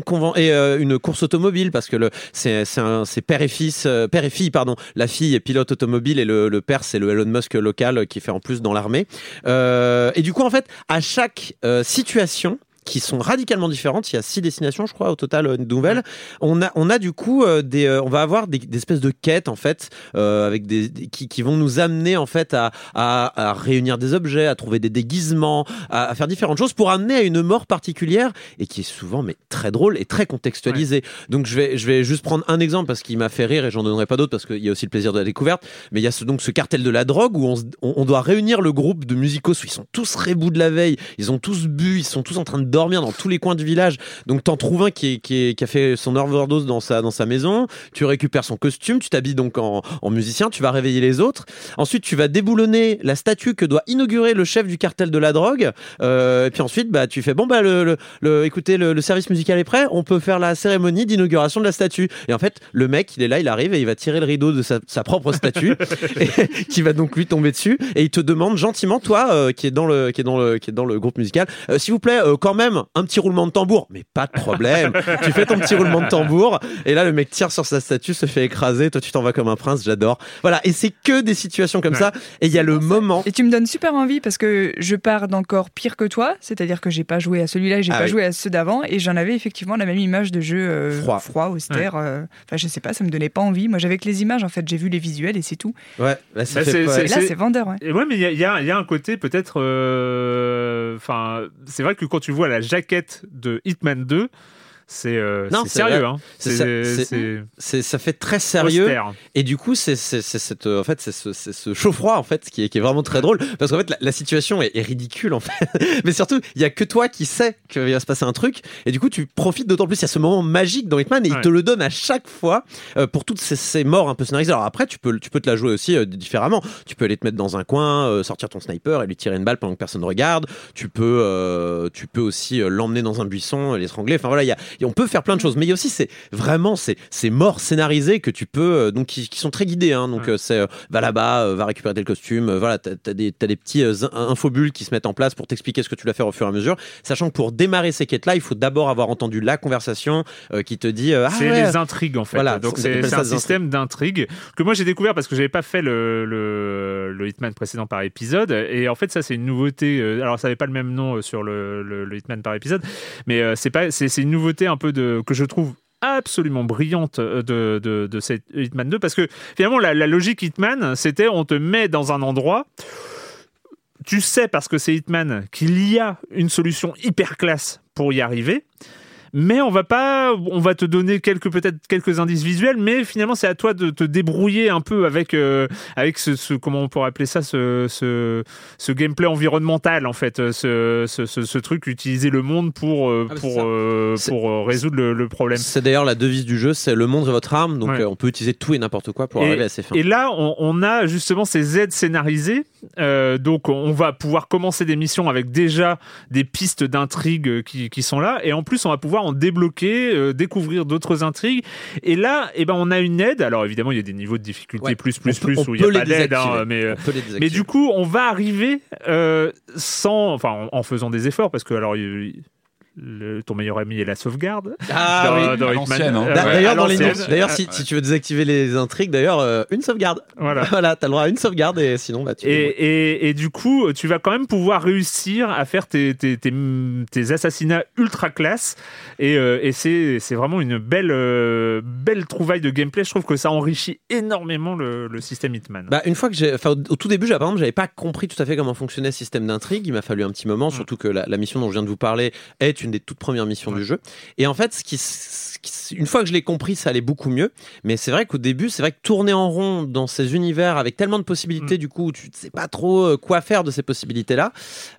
euh, une course automobile parce que c'est père et fils père et fille pardon. La fille est pilote automobile et le, le père c'est le Elon Musk local qui fait en plus dans l'armée. Et du coup en fait à chaque situation qui sont radicalement différentes. Il y a six destinations, je crois, au total, euh, nouvelles. On a, on a du coup euh, des, euh, on va avoir des, des espèces de quêtes en fait, euh, avec des, des- qui, qui vont nous amener en fait à, à, à réunir des objets, à trouver des déguisements, à, à faire différentes choses pour amener à une mort particulière et qui est souvent mais très drôle et très contextualisée. Donc je vais, je vais juste prendre un exemple parce qu'il m'a fait rire et j'en donnerai pas d'autres parce qu'il y a aussi le plaisir de la découverte. Mais il y a ce, donc ce cartel de la drogue où on, on, on doit réunir le groupe de musicos où ils sont tous rebous de la veille, ils ont tous bu, ils sont tous en train de dormir dans tous les coins du village. Donc t'en trouves un qui, est- qui, est- qui a fait son overdose dans sa, dans sa maison, tu récupères son costume, tu t'habilles donc en, en musicien, tu vas réveiller les autres. Ensuite tu vas déboulonner la statue que doit inaugurer le chef du cartel de la drogue. Euh, et puis ensuite bah tu fais bon bah le, le, le- écoutez le, le service musical est prêt, on peut faire la cérémonie d'inauguration de la statue. Et en fait le mec il est là, il arrive et il va tirer le rideau de sa, sa propre statue <laughs> et, qui va donc lui tomber dessus et il te demande gentiment toi euh, qui est dans le qui est dans le qui est dans le groupe musical euh, s'il vous plaît quand même un petit roulement de tambour mais pas de problème <laughs> tu fais ton petit roulement de tambour et là le mec tire sur sa statue se fait écraser toi tu t'en vas comme un prince j'adore voilà et c'est que des situations comme Ouais. ça et il y a le moment Et tu me donnes super envie parce que je pars d'encore pire que toi, c'est-à-dire que j'ai pas joué à celui-là, j'ai Ah pas oui. joué à ceux d'avant, et j'en avais effectivement la même image de jeu euh, Froid. austère. euh, Enfin, je sais pas, ça me donnait pas envie. Moi, j'avais que les images, en fait, j'ai vu les visuels et c'est tout. ouais ça Bah, fait c'est- pas- c'est- Et là, c'est vendeur, ouais. Et ouais, mais il y a, il y a- il y a un côté peut-être. euh, Enfin, c'est vrai que quand tu vois la jaquette de Hitman 2, c'est euh, Non, c'est sérieux. Hein. C'est ça, fait très sérieux austère. Et du coup, c'est cette, en fait, c'est ce, c'est ce chaud-froid en fait qui est, qui est vraiment très drôle parce qu'en fait, la, la situation est, est ridicule en fait. <laughs> Mais surtout, il y a que toi qui sais qu'il va se passer un truc, et du coup, tu profites d'autant plus. Il y a ce moment magique dans Hitman et il te le donne à chaque fois euh, pour toutes ces, ces morts un peu scénarisées. Alors après, tu peux, tu peux te la jouer aussi euh, différemment. Tu peux aller te mettre dans un coin, euh, sortir ton sniper et lui tirer une balle pendant que personne ne regarde. Tu peux, euh, tu peux aussi euh, l'emmener dans un buisson, et l'étrangler. Enfin voilà, il y a, et on peut faire plein de choses. Mais il y a aussi c'est vraiment ces ces morts scénarisées que tu peux euh, donc qui, qui sont très guidées. Hein, donc Ouais. euh, c'est euh, va là-bas, va récupérer tel costume. voilà, t'as as des des petits in- infobules qui se mettent en place pour t'expliquer ce que tu dois faire au fur et à mesure. Sachant que pour démarrer ces quêtes-là, il faut d'abord avoir entendu la conversation qui te dit ah c'est ouais, les intrigues en fait. Voilà, Donc on c'est un système d'intrigues que moi j'ai découvert parce que j'avais pas fait le, le, le Hitman précédent par épisode et en fait ça c'est une nouveauté. Alors ça avait pas le même nom sur le, le, Hitman par épisode, mais c'est pas c'est une nouveauté un peu de que je trouve absolument brillante euh, de, de, cette Hitman 2 parce que finalement la, la logique Hitman c'était on te met dans un endroit tu sais parce que c'est Hitman qu'il y a une solution hyper classe pour y arriver. Mais on va pas, on va te donner quelques peut-être quelques indices visuels, mais finalement c'est à toi de te débrouiller un peu avec euh, avec ce, ce- comment on pourrait appeler ça ce, ce ce gameplay environnemental en fait, euh, ce, ce, ce, ce truc utiliser le monde pour euh, Ah, pour euh, pour euh, résoudre le, le problème. C'est d'ailleurs la devise du jeu, c'est le monde est votre arme, donc Ouais. euh, on peut utiliser tout et n'importe quoi pour arriver à ses fins. Et là, on, on a justement ces aides scénarisées. Euh, donc, on va pouvoir commencer des missions avec déjà des pistes d'intrigue qui, qui sont là. Et en plus, on va pouvoir en débloquer, euh, découvrir d'autres intrigues. Et là, eh ben, on a une aide. Alors, évidemment, il y a des niveaux de difficulté Ouais. plus, plus, On plus, où il n'y a pas d'aide. hein, mais, euh, mais du coup, on va arriver sans, enfin, en, en faisant des efforts, parce que alors, il- le- ton meilleur ami est la sauvegarde. Ah Dans- oui. hein. Ouais, D'ailleurs, dans les d'ailleurs, si, si tu veux désactiver les intrigues, d'ailleurs, euh, une sauvegarde. <laughs> voilà. <laughs> Voilà, t'as le droit à une sauvegarde et sinon, bah, tu. Et, et, et du coup, tu vas quand même pouvoir réussir à faire tes, tes, tes, tes assassinats ultra classe. Et, euh, et c'est, c'est vraiment une belle, euh, belle trouvaille de gameplay. Je trouve que ça enrichit énormément le, le système Hitman. Bah, une fois que j'ai, enfin, au, tout début, par exemple, j'avais pas compris tout à fait comment fonctionnait ce système d'intrigue. Il m'a fallu un petit moment, surtout que la, la mission dont je viens de vous parler est une des toutes premières missions du jeu. Et en fait, ce qui, ce qui- une fois que je l'ai compris, ça allait beaucoup mieux. Mais c'est vrai qu'au début, c'est vrai que tourner en rond dans ces univers avec tellement de possibilités, du coup, tu ne sais pas trop euh, quoi faire de ces possibilités-là.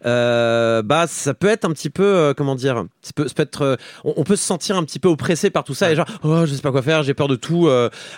Euh, bah, ça peut être un petit peu, euh, comment dire, ça peut, ça peut être, euh, on, on peut se sentir un petit peu oppressé par tout ça et genre, oh, je sais pas quoi faire, j'ai peur de tout.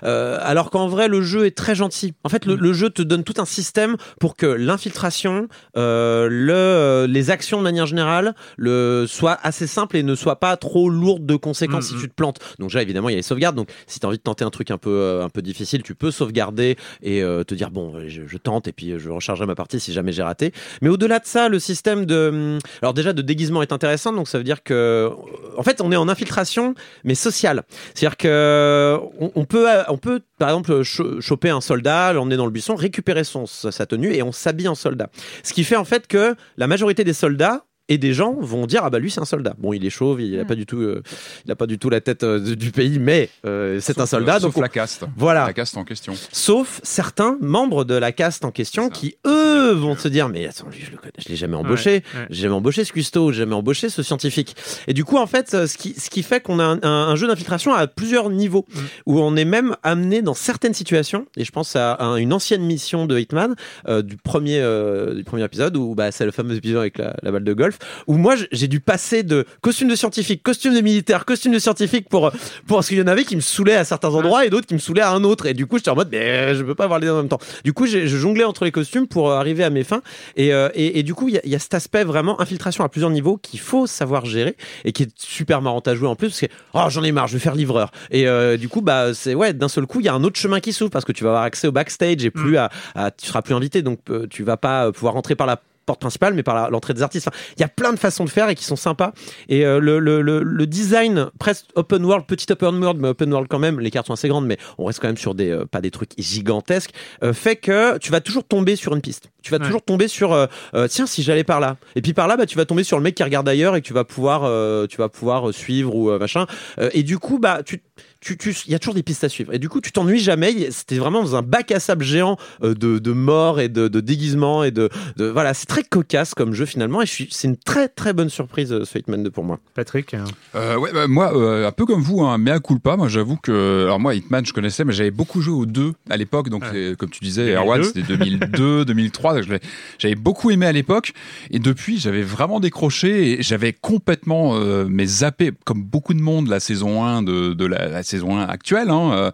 alors qu'en vrai, le jeu est très gentil. En fait, le, le jeu te donne tout un système pour que l'infiltration, le, les actions de manière générale, le soit assez simple et ne soit pas trop lourde de conséquences Mhm. si tu te plantes. Donc là, évidemment, il y a les sauvegardes. Donc, si tu as envie de tenter un truc un peu, euh, un peu difficile, tu peux sauvegarder et euh, te dire bon, je, je tente et puis euh, je rechargerai ma partie si jamais j'ai raté. Mais au-delà de ça, le système de, hum, alors déjà de déguisement est intéressant. Donc ça veut dire que, euh, en fait, on est en infiltration, mais sociale. C'est-à-dire que on, on peut, on peut, par exemple, cho- choper un soldat, l'emmener dans le buisson, récupérer son, sa tenue et on s'habille en soldat. Ce qui fait en fait que la majorité des soldats et des gens vont dire ah bah lui c'est un soldat. Bon il est chauve, il a Mm. pas du tout, euh, il a pas du tout la tête euh, du pays, mais euh, c'est un Sauf, soldat. donc sauf la caste. voilà. La caste en question. Sauf certains membres de la caste en question qui, eux, vont se dire Mais attends, lui, je le connais, je l'ai jamais embauché. Ouais, ouais. J'ai jamais embauché ce cuistot, j'ai jamais embauché ce scientifique. Et du coup, en fait, ce qui, ce qui fait qu'on a un, un- un jeu d'infiltration à plusieurs niveaux, Mm. où on est même amené dans certaines situations, et je pense à, un- une ancienne mission de Hitman, euh, du, premier, euh, du premier épisode, où bah, c'est le fameux épisode avec la, la balle de golf, où moi, j'ai dû passer de costume de scientifique, costume de militaire, costume de scientifique, pour, pour parce qu'il y en avait qui me saoulaient à certains endroits et d'autres qui me saoulaient à un autre. Et du coup, j'étais en mode, mais je peux pas avoir les deux en même temps. Du coup, je jonglais entre les costumes pour euh, arriver à mes fins. Et, euh, et, et du coup, il y, a- il y a cet aspect vraiment infiltration à plusieurs niveaux qu'il faut savoir gérer et qui est super marrant à jouer en plus parce que oh j'en ai marre, je vais faire livreur. Et euh, du coup, bah c'est ouais, d'un seul coup, il y a un autre chemin qui s'ouvre parce que tu vas avoir accès au backstage et plus à, à- tu seras plus invité, donc euh, tu vas pas euh, pouvoir rentrer par la porte principale mais par l'entrée des artistes. Enfin, il y a plein de façons de faire et qui sont sympas. Et euh, le, le, le, le design presque open world, petit open world, mais open world quand même. Les cartes sont assez grandes, mais on reste quand même sur des euh, pas des trucs gigantesques. euh, fait que tu vas toujours tomber sur une piste. Tu vas Ouais. toujours tomber sur tiens si j'allais par là. Et puis par là, bah tu vas tomber sur le mec qui regarde ailleurs et que tu vas pouvoir tu vas pouvoir suivre ou machin. Et du coup bah tu tu, tu, il y a toujours des pistes à suivre. Et du coup, tu t'ennuies jamais. C'était vraiment dans un bac à sable géant euh, de, de morts et de, de déguisements et de, de voilà. C'est très cocasse comme jeu finalement. Et c'est une très très bonne surprise ce Hitman 2 pour moi. Patrick hein. Euh, ouais, bah, moi, euh, un peu comme vous, hein, mais à culpa. Moi, j'avoue que, alors moi, Hitman, je connaissais, mais j'avais beaucoup joué aux deux à l'époque. Donc, Ouais. comme tu disais, 2002. Erwan, c'était 2002, 2003. <laughs> donc je l'ai- J'avais beaucoup aimé à l'époque. Et depuis, j'avais vraiment décroché et j'avais complètement, euh, mais zappé, comme beaucoup de monde, la saison 1 de, de la, la saison 1 actuelle, hein, euh,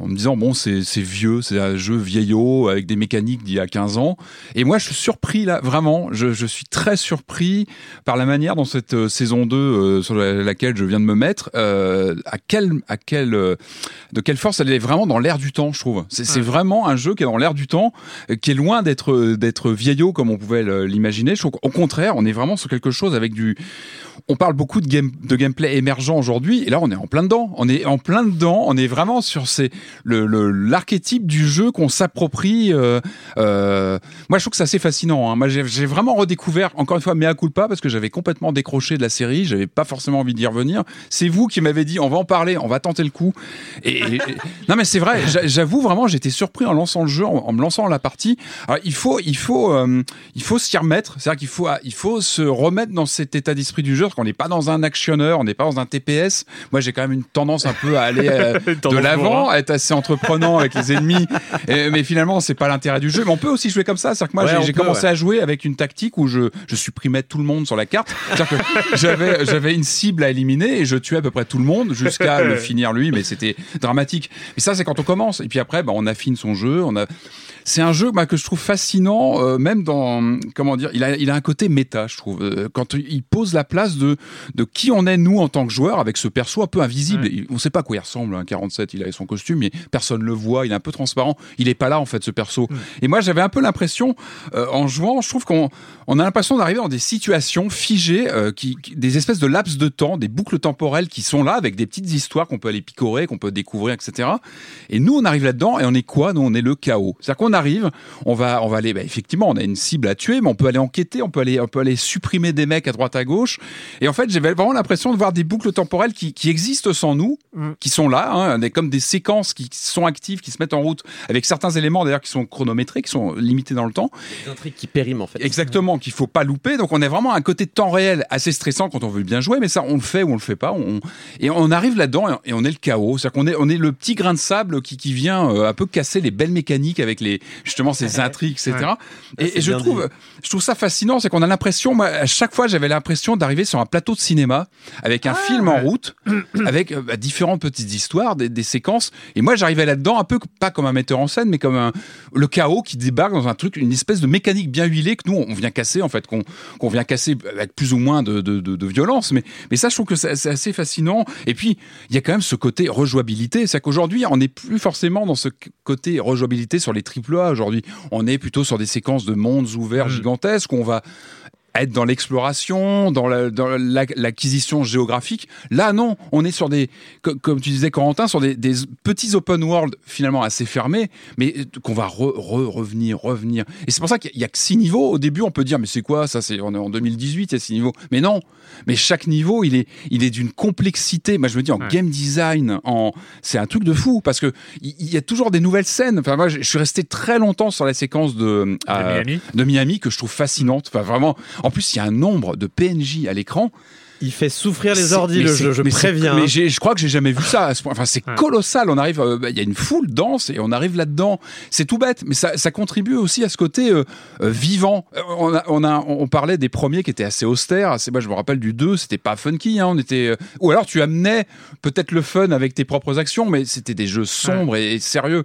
en me disant bon c'est vieux, c'est un jeu vieillot avec des mécaniques d'il y a 15 ans. Et moi je suis surpris là, vraiment, je, je suis très surpris par la manière dont cette euh, saison 2 euh, sur la- laquelle je viens de me mettre, à quel à quel euh, de quelle force elle est vraiment dans l'air du temps, je trouve. C'est vraiment un jeu qui est dans l'air du temps, qui est loin d'être d'être vieillot comme on pouvait l'imaginer. Qu'au contraire, on est vraiment sur quelque chose avec du on parle beaucoup de, game, de gameplay émergent aujourd'hui, et là on est en plein dedans. On est en plein dedans. On est vraiment sur ces le le- l'archétype du jeu qu'on s'approprie. Euh, euh, moi, je trouve que c'est assez fascinant. Hein. Moi, j'ai j'ai vraiment redécouvert encore une fois mea culpa parce que j'avais complètement décroché de la série. J'avais pas forcément envie d'y revenir. C'est vous qui m'avez dit on va en parler, on va tenter le coup. Et, et- et- <laughs> non, mais c'est vrai. j'a- J'avoue vraiment, j'étais surpris en lançant le jeu, en, en me lançant la partie. Alors, il faut il faut euh, il faut s'y remettre. C'est-à-dire qu'il faut il faut se remettre dans cet état d'esprit du jeu qu'on n'est pas dans un actionneur, on n'est pas dans un TPS. Moi, j'ai quand même une tendance un peu à aller euh, <laughs> de l'avant, à être assez entreprenant avec les ennemis. <laughs> Et- mais finalement, c'est pas l'intérêt du jeu. Mais on peut aussi jouer comme ça. C'est-à-dire que moi, Ouais, j'ai- commencé ouais. à jouer avec une tactique où je, je supprimais tout le monde sur la carte. C'est-à-dire que j'avais, j'avais une cible à éliminer et je tuais à peu près tout le monde jusqu'à le <laughs> finir lui. Mais c'était dramatique. Et ça, c'est quand on commence. Et puis après, bah, on affine son jeu. On a, c'est un jeu bah, que je trouve fascinant, euh, même dans comment dire, il a, il a un côté méta, je trouve, Euh, quand il pose la place de de qui on est nous en tant que joueur avec ce perso un peu invisible. On sait pas à quoi il ressemble. Un 47, il a son costume, mais personne le voit. Il est un peu transparent. Il est pas là en fait ce perso. Et moi j'avais un peu l'impression euh, en jouant, je trouve qu'on on a l'impression d'arriver dans des situations figées, qui, qui- des espèces de laps de temps, des boucles temporelles qui sont là avec des petites histoires qu'on peut aller picorer, qu'on peut découvrir, etc. Et nous, on arrive là-dedans et on est quoi? Nous, on est le chaos. C'est-à-dire qu'on arrive, on va, on va aller, bah, effectivement, on a une cible à tuer, mais on peut aller enquêter, on peut aller, on peut aller supprimer des mecs à droite à gauche. Et en fait, j'avais vraiment l'impression de voir des boucles temporelles qui, qui existent sans nous, qui sont là, hein, des- comme des séquences qui sont actives, qui se mettent en route, avec certains éléments d'ailleurs qui sont chronométrés, qui sont limités dans le temps. Des intrigues qui périment en fait. Exactement, qu'il faut pas louper. Donc on est vraiment à un côté de temps réel assez stressant quand on veut bien jouer, mais ça on le fait ou on le fait pas. On... Et on arrive là-dedans et on est le chaos. C'est-à-dire qu'on est, on est le petit grain de sable qui, qui vient euh, un peu casser les belles mécaniques avec les justement ces intrigues, etc. Et, c'est et je trouve, dit. je trouve ça fascinant, c'est qu'on a l'impression, moi, à chaque fois j'avais l'impression d'arriver sur un plateau de cinéma avec un film en route, <clears throat> avec euh, bah, différentes petites histoires, des, des séquences. Et moi j'arrivais là-dedans un peu pas comme un metteur en scène, mais comme un, le chaos qui débarque dans un truc, une espèce de mécanique bien huilée que nous on vient casser en fait, qu'on qu'on vient casser avec plus ou moins de, de, de, de violence. Mais, mais ça, je trouve que c'est assez fascinant. Et puis, il y a quand même ce côté rejouabilité. C'est qu'aujourd'hui, on n'est plus forcément dans ce côté rejouabilité sur les Aujourd'hui, on est plutôt sur des séquences de mondes ouverts gigantesques où on va être dans l'exploration, dans la- dans la- l'acquisition géographique. Là, non, on est sur des, co- comme tu disais, Corentin, sur des, des petits open world finalement assez fermés, mais qu'on va re- re- revenir, revenir. Et c'est pour ça qu'il y a que six niveaux. Au début, on peut dire, mais c'est quoi ça C'est on est en 2018, il y a six niveaux. Mais non, mais chaque niveau, il est, il est d'une complexité. Moi, je me dis en game design, en, c'est un truc de fou parce que il y a toujours des nouvelles scènes. Enfin, moi, je je suis resté très longtemps sur la séquence de, euh, Miami. de Miami que je trouve fascinante. Enfin, vraiment. En plus, il y a un nombre de PNJ à l'écran. Il fait souffrir les mais le c'est- jeu, je mais préviens. Mais hein. je crois que j'ai jamais vu ça. à ce point. Enfin, c'est colossal. On arrive, euh, bah, il y a une foule dense et on arrive là-dedans. C'est tout bête, mais ça, ça contribue aussi à ce côté euh, euh, vivant. Euh, On, a, on, a, on parlait des premiers qui étaient assez austères. Assez, moi, je me rappelle du 2, c'était pas funky. Hein, on était, euh, ou alors tu amenais peut-être le fun avec tes propres actions, mais c'était des jeux sombres et, et sérieux.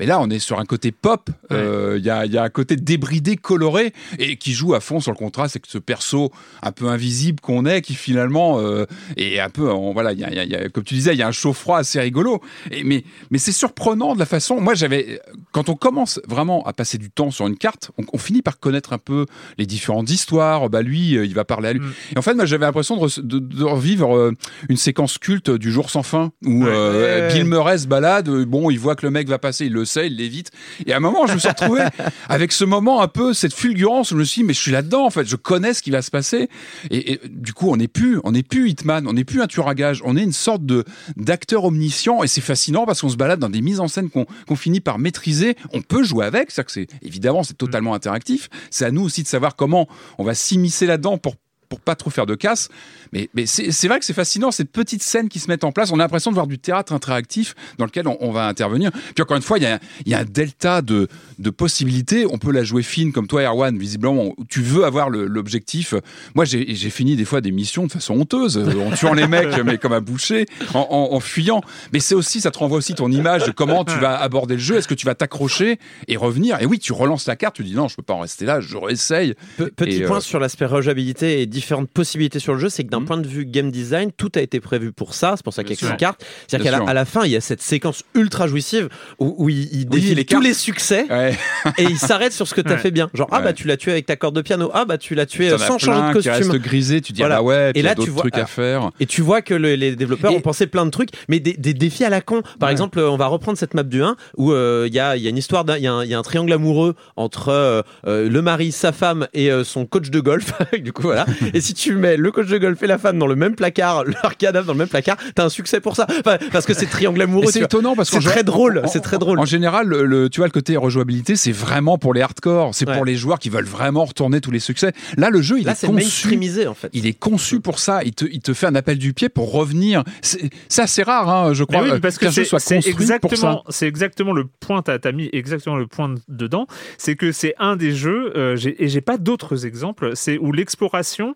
Mais là, on est sur un côté pop. Euh, Il y, a, y a un côté débridé, coloré, et qui joue à fond sur le contraste avec ce perso un peu invisible qu'on est, qui finalement euh, est un peu, en- voilà, il y a, y a- comme tu disais, il y a un chaud-froid assez rigolo. Et, mais mais c'est surprenant de la façon. Moi, j'avais, quand on commence vraiment à passer du temps sur une carte, on, on finit par connaître un peu les différentes histoires. Bah lui, euh, il va parler à lui. Et en fait, moi, j'avais l'impression de, re- de- de revivre euh, une séquence culte du jour sans fin où euh, Ouais. Bill Murray se balade. euh, Bon, il voit que le mec va passer, il le sait, il l'évite. Et à un moment, je me suis retrouvé <laughs> avec ce moment un peu, cette fulgurance où je me suis dit, mais je suis là-dedans, en fait, je connais ce qui va se passer. Et, et du coup, on n'est plus, on n'est plus Hitman, on n'est plus un tueur à gage, on est une sorte de d'acteur omniscient. Et c'est fascinant parce qu'on se balade dans des mises en scène qu'on finit par maîtriser. On peut jouer avec, c'est évidemment c'est totalement interactif. C'est à nous aussi de savoir comment on va s'immiscer là-dedans pour pour pas trop faire de casse. Mais, mais c'est vrai que c'est fascinant, ces petites scènes qui se mettent en place. On a l'impression de voir du théâtre interactif dans lequel on, on va intervenir. Puis encore une fois, il y a, il y a un delta de, de possibilités. On peut la jouer fine comme toi, Erwan, visiblement. Tu veux avoir l'objectif. Moi, j'ai fini des fois des missions de façon honteuse, euh, en tuant les <laughs> mecs, mais comme un boucher, en, en- en fuyant. Mais c'est aussi, ça te renvoie aussi ton image de comment tu vas aborder le jeu. Est-ce que tu vas t'accrocher et revenir? Et oui, tu relances la carte, tu dis non, je peux pas en rester là, je réessaye. Pe- Petit Et, point euh, sur l'aspect rejouabilité et différentes possibilités sur le jeu, c'est que d'un Mhm. point de vue game design, tout a été prévu pour ça. C'est pour ça qu'il y a Bien qu'une sûr. carte. C'est-à-dire qu'à la, à fin, il y a cette séquence ultra jouissive où, où il, il défile les tous cartes. les succès Ouais. et il s'arrête sur ce que tu as fait bien. Genre, ah bah tu l'as tué avec ta corde de piano, ah bah tu l'as tué euh, sans changer de costume. restent grisés, tu dis Voilà. ah bah ouais, Et il y a là, tu vois- trucs ah. à faire. Et tu vois que le- les développeurs Et- ont pensé plein de trucs, mais des, des défis à la con. Par Ouais. exemple, euh, on va reprendre cette map du 1 où euh, il y, a, il y a une histoire, d'un- il y, a un- il y a un triangle amoureux entre euh, le mari, sa femme et euh, son coach de golf. <laughs> du coup, voilà. <laughs> et si tu mets le coach de golf et la femme dans le même placard, <laughs> leur cadavre dans le même placard, t'as un succès pour ça. Enfin, parce que c'est triangle amoureux. c'est étonnant parce C'est qu'en très drôle, en- c'est très drôle. En général, le, le- tu vois, le côté rejouabilité, c'est vraiment pour les hardcore. C'est Ouais. pour les joueurs qui veulent vraiment retourner tous les succès. Là, le jeu, il Là, est c'est conçu. en fait. Il est conçu pour ça. Il te, il te fait un appel du pied pour revenir. C'est c'est assez rare, hein, je crois, oui, euh, parce que qu'un jeu c'est soit c'est construit pour ça. c'est exactement le point. T'as as mis exactement le point dedans. C'est que c'est un des jeux, euh, et j'ai pas d'autres exemples. C'est où l'exploration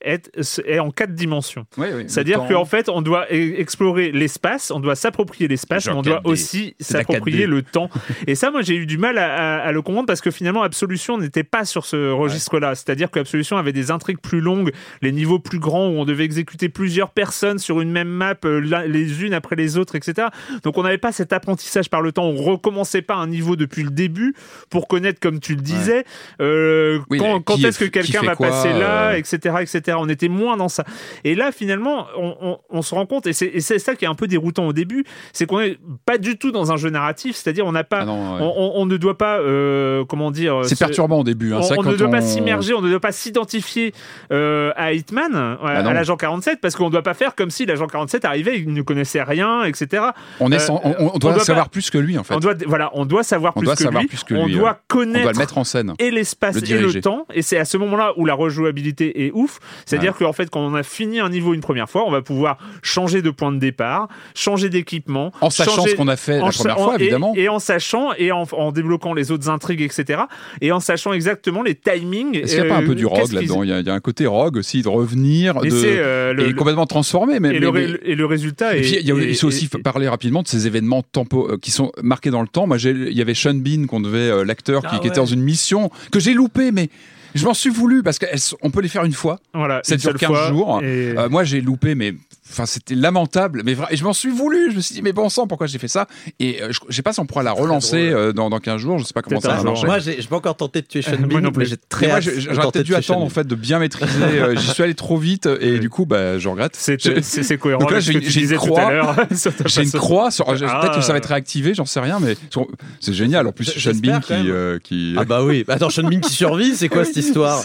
est, est en quatre dimensions. Oui, oui, le C'est-à-dire qu'en fait, on doit e- explorer l'espace, on doit s'approprier l'espace, mais on doit 4D. aussi s'approprier 4D. le temps. Et ça, moi, j'ai eu du mal à, à- à le comprendre parce que finalement, Absolution n'était pas sur ce registre-là. C'est-à-dire que Absolution avait des intrigues plus longues, les niveaux plus grands où on devait exécuter plusieurs personnes sur une même map, euh, les unes après les autres, etc. Donc, on n'avait pas cet apprentissage par le temps. On recommençait pas un niveau depuis le début pour connaître, comme tu le disais, euh, Oui, quand, est- est-ce que quelqu'un va quoi, passer là, euh, etc., etc. On était moins dans ça. Et là, finalement, on, on- on se rend compte, et c'est ça qui est un peu déroutant au début, c'est qu'on n'est pas du tout dans un jeu narratif, c'est-à-dire on n'a pas, Ah non, ouais. on, on- ne doit pas, euh, comment dire, C'est perturbant au début. hein. on, ne doit pas s'immerger, on ne doit pas s'identifier euh, à Hitman, à, Ah à l'agent 47, parce qu'on ne doit pas faire comme si l'agent 47 arrivait, il ne connaissait rien, etc. On, est sans- on, on on doit doit savoir pas- plus que lui, en fait. On doit, voilà, on doit savoir plus, doit que, savoir lui. plus que on doit connaître On doit le mettre en scène. et l'espace Le et le temps. Et c'est à ce moment-là où la rejouabilité est ouf. C'est-à-dire qu'en fait, quand on a fini un niveau une première fois, on va pouvoir changer de point de départ, changer d'équipement. En sachant changer- ce qu'on a fait en la première fois, évidemment. Et, en sachant, et en, en débloquant les autres intrigues, etc. Et en sachant exactement les timings. Est-ce qu'il n'y a pas un euh, peu du rogue là-dedans? Il y, a, il y a un côté rogue aussi, de revenir, Et de... euh, le- et complètement transformé. Mais, et, le, mais- ré- et le résultat est. puis, il, y a, est- il faut aussi parler rapidement de ces événements tempo, euh, qui sont marqués dans le temps. Moi, il y avait Sean Bean, qu'on devait, l'acteur, qui, Ah qui était ouais. dans une mission que j'ai loupé, mais je m'en suis voulu parce qu'on peut les faire une fois? Voilà, dure seule 15 fois, jours. et- Euh, moi, j'ai loupé, mais enfin, c'était lamentable. Mais et je m'en suis voulu. Je me suis dit, mais bon sang, pourquoi j'ai fait ça? Et euh, je, je sais pas si on pourra la relancer euh, dans, dans 15 jours. Je sais pas comment ça va marcher. Moi, j'ai j'ai pas encore tenté de tuer <laughs> Sean Bean, mais j'ai très Mais moi, hâte de j'aurais tenter peut-être de dû tuer Sean attendre en Bean. fait de bien maîtriser. euh, J'y suis allé trop vite et du coup, bah, je regrette. C'est J'ai- c'est- c'est cohérent Donc là, avec ce j'ai que tu j'ai une disais tout croix. à l'heure. <laughs> sur ta J'ai une façon. croix sur. Ah. Peut-être que ça va être réactivé, j'en sais rien, mais sur- c'est génial. En plus, J- Sean Bean j'espère qui, quand même. euh, qui. Ah bah oui. Attends, Sean Bean qui survit, c'est quoi <laughs> cette histoire?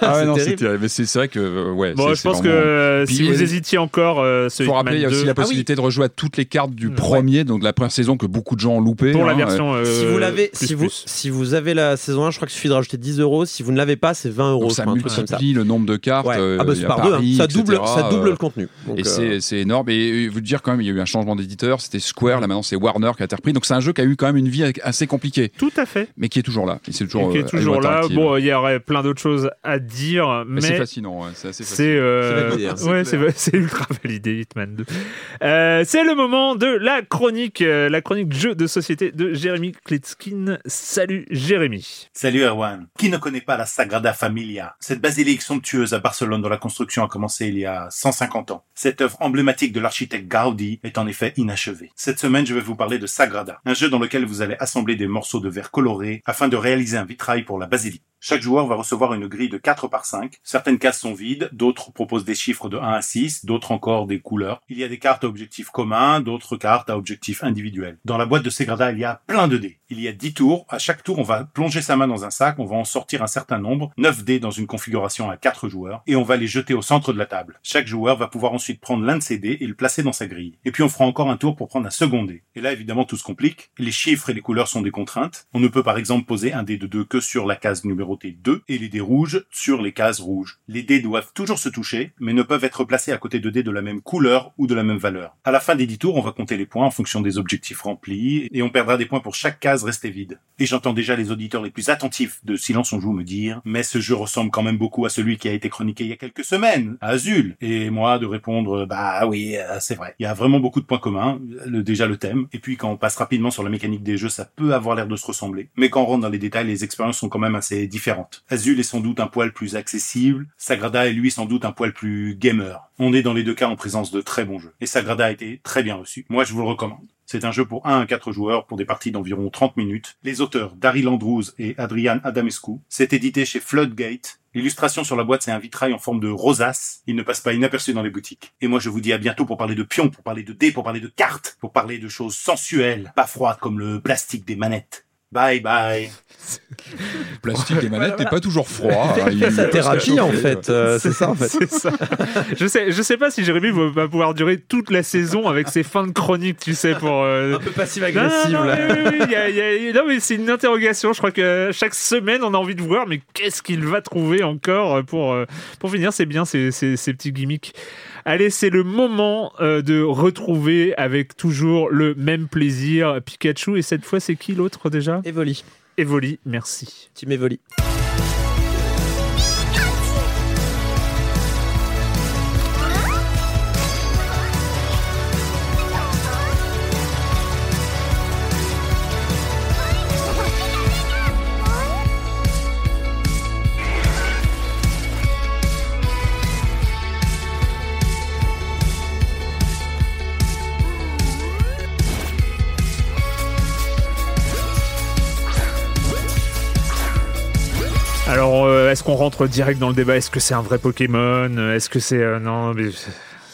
Ah ouais, non, c'est terrible. terrible. Mais c'est c'est vrai que euh, ouais. Bon, c'est- je c'est pense que vraiment- euh, Puis, si vous euh, hésitiez encore, euh, ce faut Hitman rappeler, il y a aussi 2, la possibilité de rejouer à toutes les cartes du premier, donc de la première saison que beaucoup de gens ont loupé. pour la hein, version. euh, si vous l'avez, plus, si vous, plus. si vous avez la saison 1, je crois qu'il suffit de rajouter 10 euros. Si vous ne l'avez pas, c'est 20 euros. Donc je ça crois, un truc comme ça. multiplie le nombre de cartes. Ouais. euh, ah bah il y c'est a par deux, hein. Paris, ça double, etc., ça double euh, le contenu. Donc, Et euh, c'est c'est énorme. Et euh, vous dire quand même, il y a eu un changement d'éditeur. C'était Square, là maintenant c'est Warner qui a été repris. Donc c'est un jeu qui a eu quand même une vie assez compliquée, Tout à fait. mais qui est toujours là. Et c'est toujours, Et qui est euh, toujours là. Bon, il y aurait plein d'autres choses à dire, mais, c'est fascinant. ouais, C'est assez c'est fascinant. euh, C'est validé, hein. ouais, c'est va- c'est ultra <laughs> validé Hitman 2. Euh, c'est le moment de la chronique, euh, la chronique jeu de société de Jérémy Kletskin. Salut Jérémy. Salut Erwan. Qui ne connaît pas la Sagrada Familia Cette basilique somptueuse à Barcelone dont la construction a commencé il y a 150 ans. Cette œuvre emblématique de l'architecte Gaudi est en effet inachevée. Cette semaine, je vais vous parler de Sagrada, un jeu dans lequel vous allez assembler des morceaux de verre colorés afin de réaliser un vitrail pour la basilique. Chaque joueur va recevoir une grille de 4 par 5. Certaines cases sont vides, d'autres proposent des chiffres de 1 à 6, d'autres encore des couleurs. Il y a des cartes à objectifs communs, d'autres cartes à objectifs individuels. Dans la boîte de Sagrada, il y a plein de dés. Il y a 10 tours. À chaque tour, on va plonger sa main dans un sac, on va en sortir un certain nombre, 9 dés dans une configuration à 4 joueurs, et on va les jeter au centre de la table. Chaque joueur va pouvoir ensuite prendre l'un de ces dés et le placer dans sa grille. Et puis on fera encore un tour pour prendre un second dé. Et là, évidemment, tout se complique. Les chiffres et les couleurs sont des contraintes. On ne peut par exemple poser un dé de 2 que sur la case numéro numérotés 2 et les dés rouges sur les cases rouges. Les dés doivent toujours se toucher, mais ne peuvent être placés à côté de dés de la même couleur ou de la même valeur. À la fin des 10 tours, on va compter les points en fonction des objectifs remplis, et on perdra des points pour chaque case restée vide. Et j'entends déjà les auditeurs les plus attentifs de Silence on joue me dire, mais ce jeu ressemble quand même beaucoup à celui qui a été chroniqué il y a quelques semaines, à Azul. Et moi de répondre, bah oui, euh, c'est vrai. Il y a vraiment beaucoup de points communs, déjà le thème, et puis quand on passe rapidement sur la mécanique des jeux, ça peut avoir l'air de se ressembler. Mais quand on rentre dans les détails, les expériences sont quand même assez Azul est sans doute un poil plus accessible, Sagrada est lui sans doute un poil plus gamer. On est dans les deux cas en présence de très bons jeux. Et Sagrada a été très bien reçu. Moi, je vous le recommande. C'est un jeu pour 1 à 4 joueurs pour des parties d'environ 30 minutes. Les auteurs Daryl Andrews et Adrian Adamescu. C'est édité chez Floodgate. L'illustration sur la boîte, c'est un vitrail en forme de rosace. Il ne passe pas inaperçu dans les boutiques. Et moi, je vous dis à bientôt pour parler de pions, pour parler de dés, pour parler de cartes, pour parler de choses sensuelles, pas froides comme le plastique des manettes. Bye bye. <laughs> Plastique et manette n'est pas toujours froid. <laughs> hein, il- Sa thérapie, <laughs> en fait. euh, c'est ça, en fait. C'est ça. Je sais, je sais pas si Jérémy va pouvoir durer toute la saison avec ses fins de chronique, tu sais, pour. euh, Un peu Non, passive-agressive, non, là. oui, oui, oui, a- non, mais c'est une interrogation. Je crois que chaque semaine, on a envie de voir, mais qu'est-ce qu'il va trouver encore pour, euh, pour finir C'est bien ces, ces, ces petits gimmicks. Allez, c'est le moment euh, de retrouver avec toujours le même plaisir Pikachu. Et cette fois, c'est qui l'autre déjà? Evoli. Evoli, merci. Team Evoli. Euh, est-ce qu'on rentre direct dans le débat? Est-ce que c'est un vrai Pokémon? Est-ce que c'est. euh, non, mais.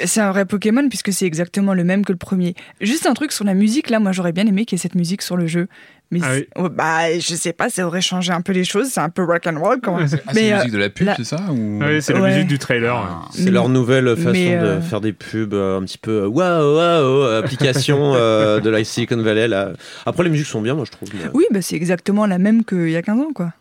C'est un vrai Pokémon puisque c'est exactement le même que le premier. Juste un truc sur la musique, là, moi j'aurais bien aimé qu'il y ait cette musique sur le jeu. Mais Ah c'est- oh, bah, je sais pas, ça aurait changé un peu les choses. C'est un peu rock and roll quand même. Ah, c'est Mais, la euh, musique de la pub, la- c'est ça ou... Oui, c'est la musique du trailer. Ah. C'est leur nouvelle façon euh, de faire des pubs euh, un petit peu waouh waouh application <laughs> euh, de la Silicon Valley là. Après les musiques sont bien moi je trouve. mais- Oui, bah, c'est exactement la même qu'il y a 15 ans, quoi.